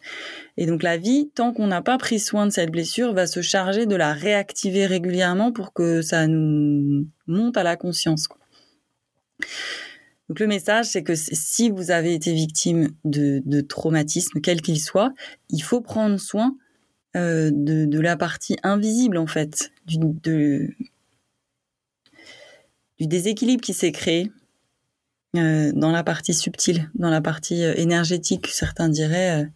Et donc la vie, tant qu'on n'a pas pris soin de cette blessure, va se charger de la réactiver régulièrement pour que ça nous monte à la conscience. Donc le message, c'est que si vous avez été victime de, traumatisme, quel qu'il soit, il faut prendre soin euh, de, la partie invisible en fait, du, déséquilibre qui s'est créé euh, dans la partie subtile, dans la partie euh, énergétique, certains diraient,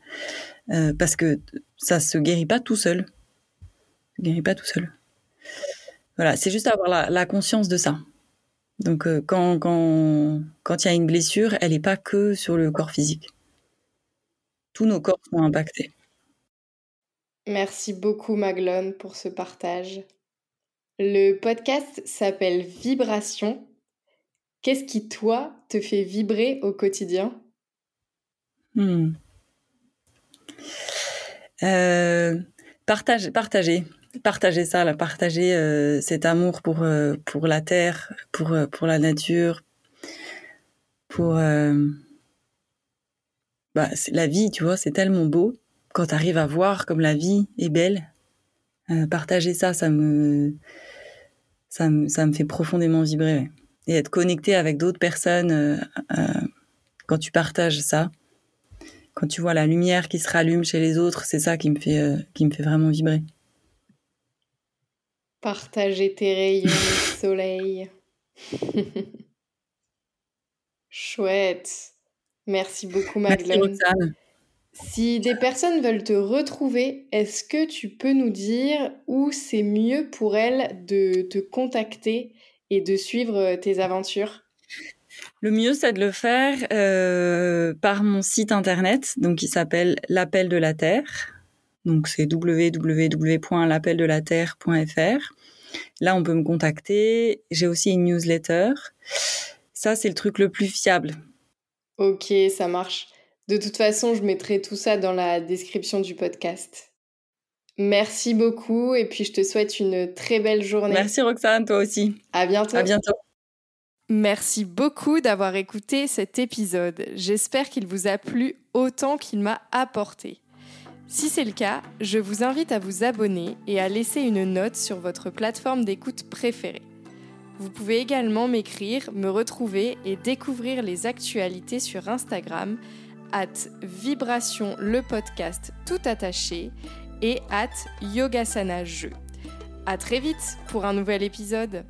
parce que ça se guérit pas tout seul. Se guérit pas tout seul. Voilà, c'est juste avoir la conscience de ça. Donc euh, quand quand quand il y a une blessure, elle n'est pas que sur le corps physique. Tous nos corps sont impactés. Merci beaucoup Maglone pour ce partage. Le podcast s'appelle Vibration. Qu'est-ce qui toi te fait vibrer au quotidien? Hmm. euh, partage, partager partager ça, là, partager euh, cet amour pour euh, pour la terre, pour euh, pour la nature, pour bah, la vie, tu vois, c'est tellement beau quand tu arrives à voir comme la vie est belle. partager ça, ça me ça me ça me fait profondément vibrer et être connecté avec d'autres personnes quand tu partages ça. Quand tu vois la lumière qui se rallume chez les autres, c'est ça qui me fait qui me fait vraiment vibrer. Partager tes rayons de soleil. Chouette. Merci beaucoup, Magdalene. Si des personnes veulent te retrouver, est-ce que tu peux nous dire où c'est mieux pour elles de te contacter et de suivre tes aventures? Le mieux, c'est de le faire euh, par mon site internet, donc qui s'appelle L'Appel de la Terre. Donc c'est www.lappeldelaterre.fr. Là, on peut me contacter. J'ai aussi une newsletter. Ça, c'est le truc le plus fiable. Ok, ça marche. De toute façon, je mettrai tout ça dans la description du podcast. Merci beaucoup et puis je te souhaite une très belle journée. Merci Roxane, toi aussi. À bientôt. À bientôt. Merci beaucoup d'avoir écouté cet épisode. J'espère qu'il vous a plu autant qu'il m'a apporté. Si c'est le cas, je vous invite à vous abonner et à laisser une note sur votre plateforme d'écoute préférée. Vous pouvez également m'écrire, me retrouver et découvrir les actualités sur Instagram at vibration le podcast tout attaché et at yogasana jeu. À très vite pour un nouvel épisode.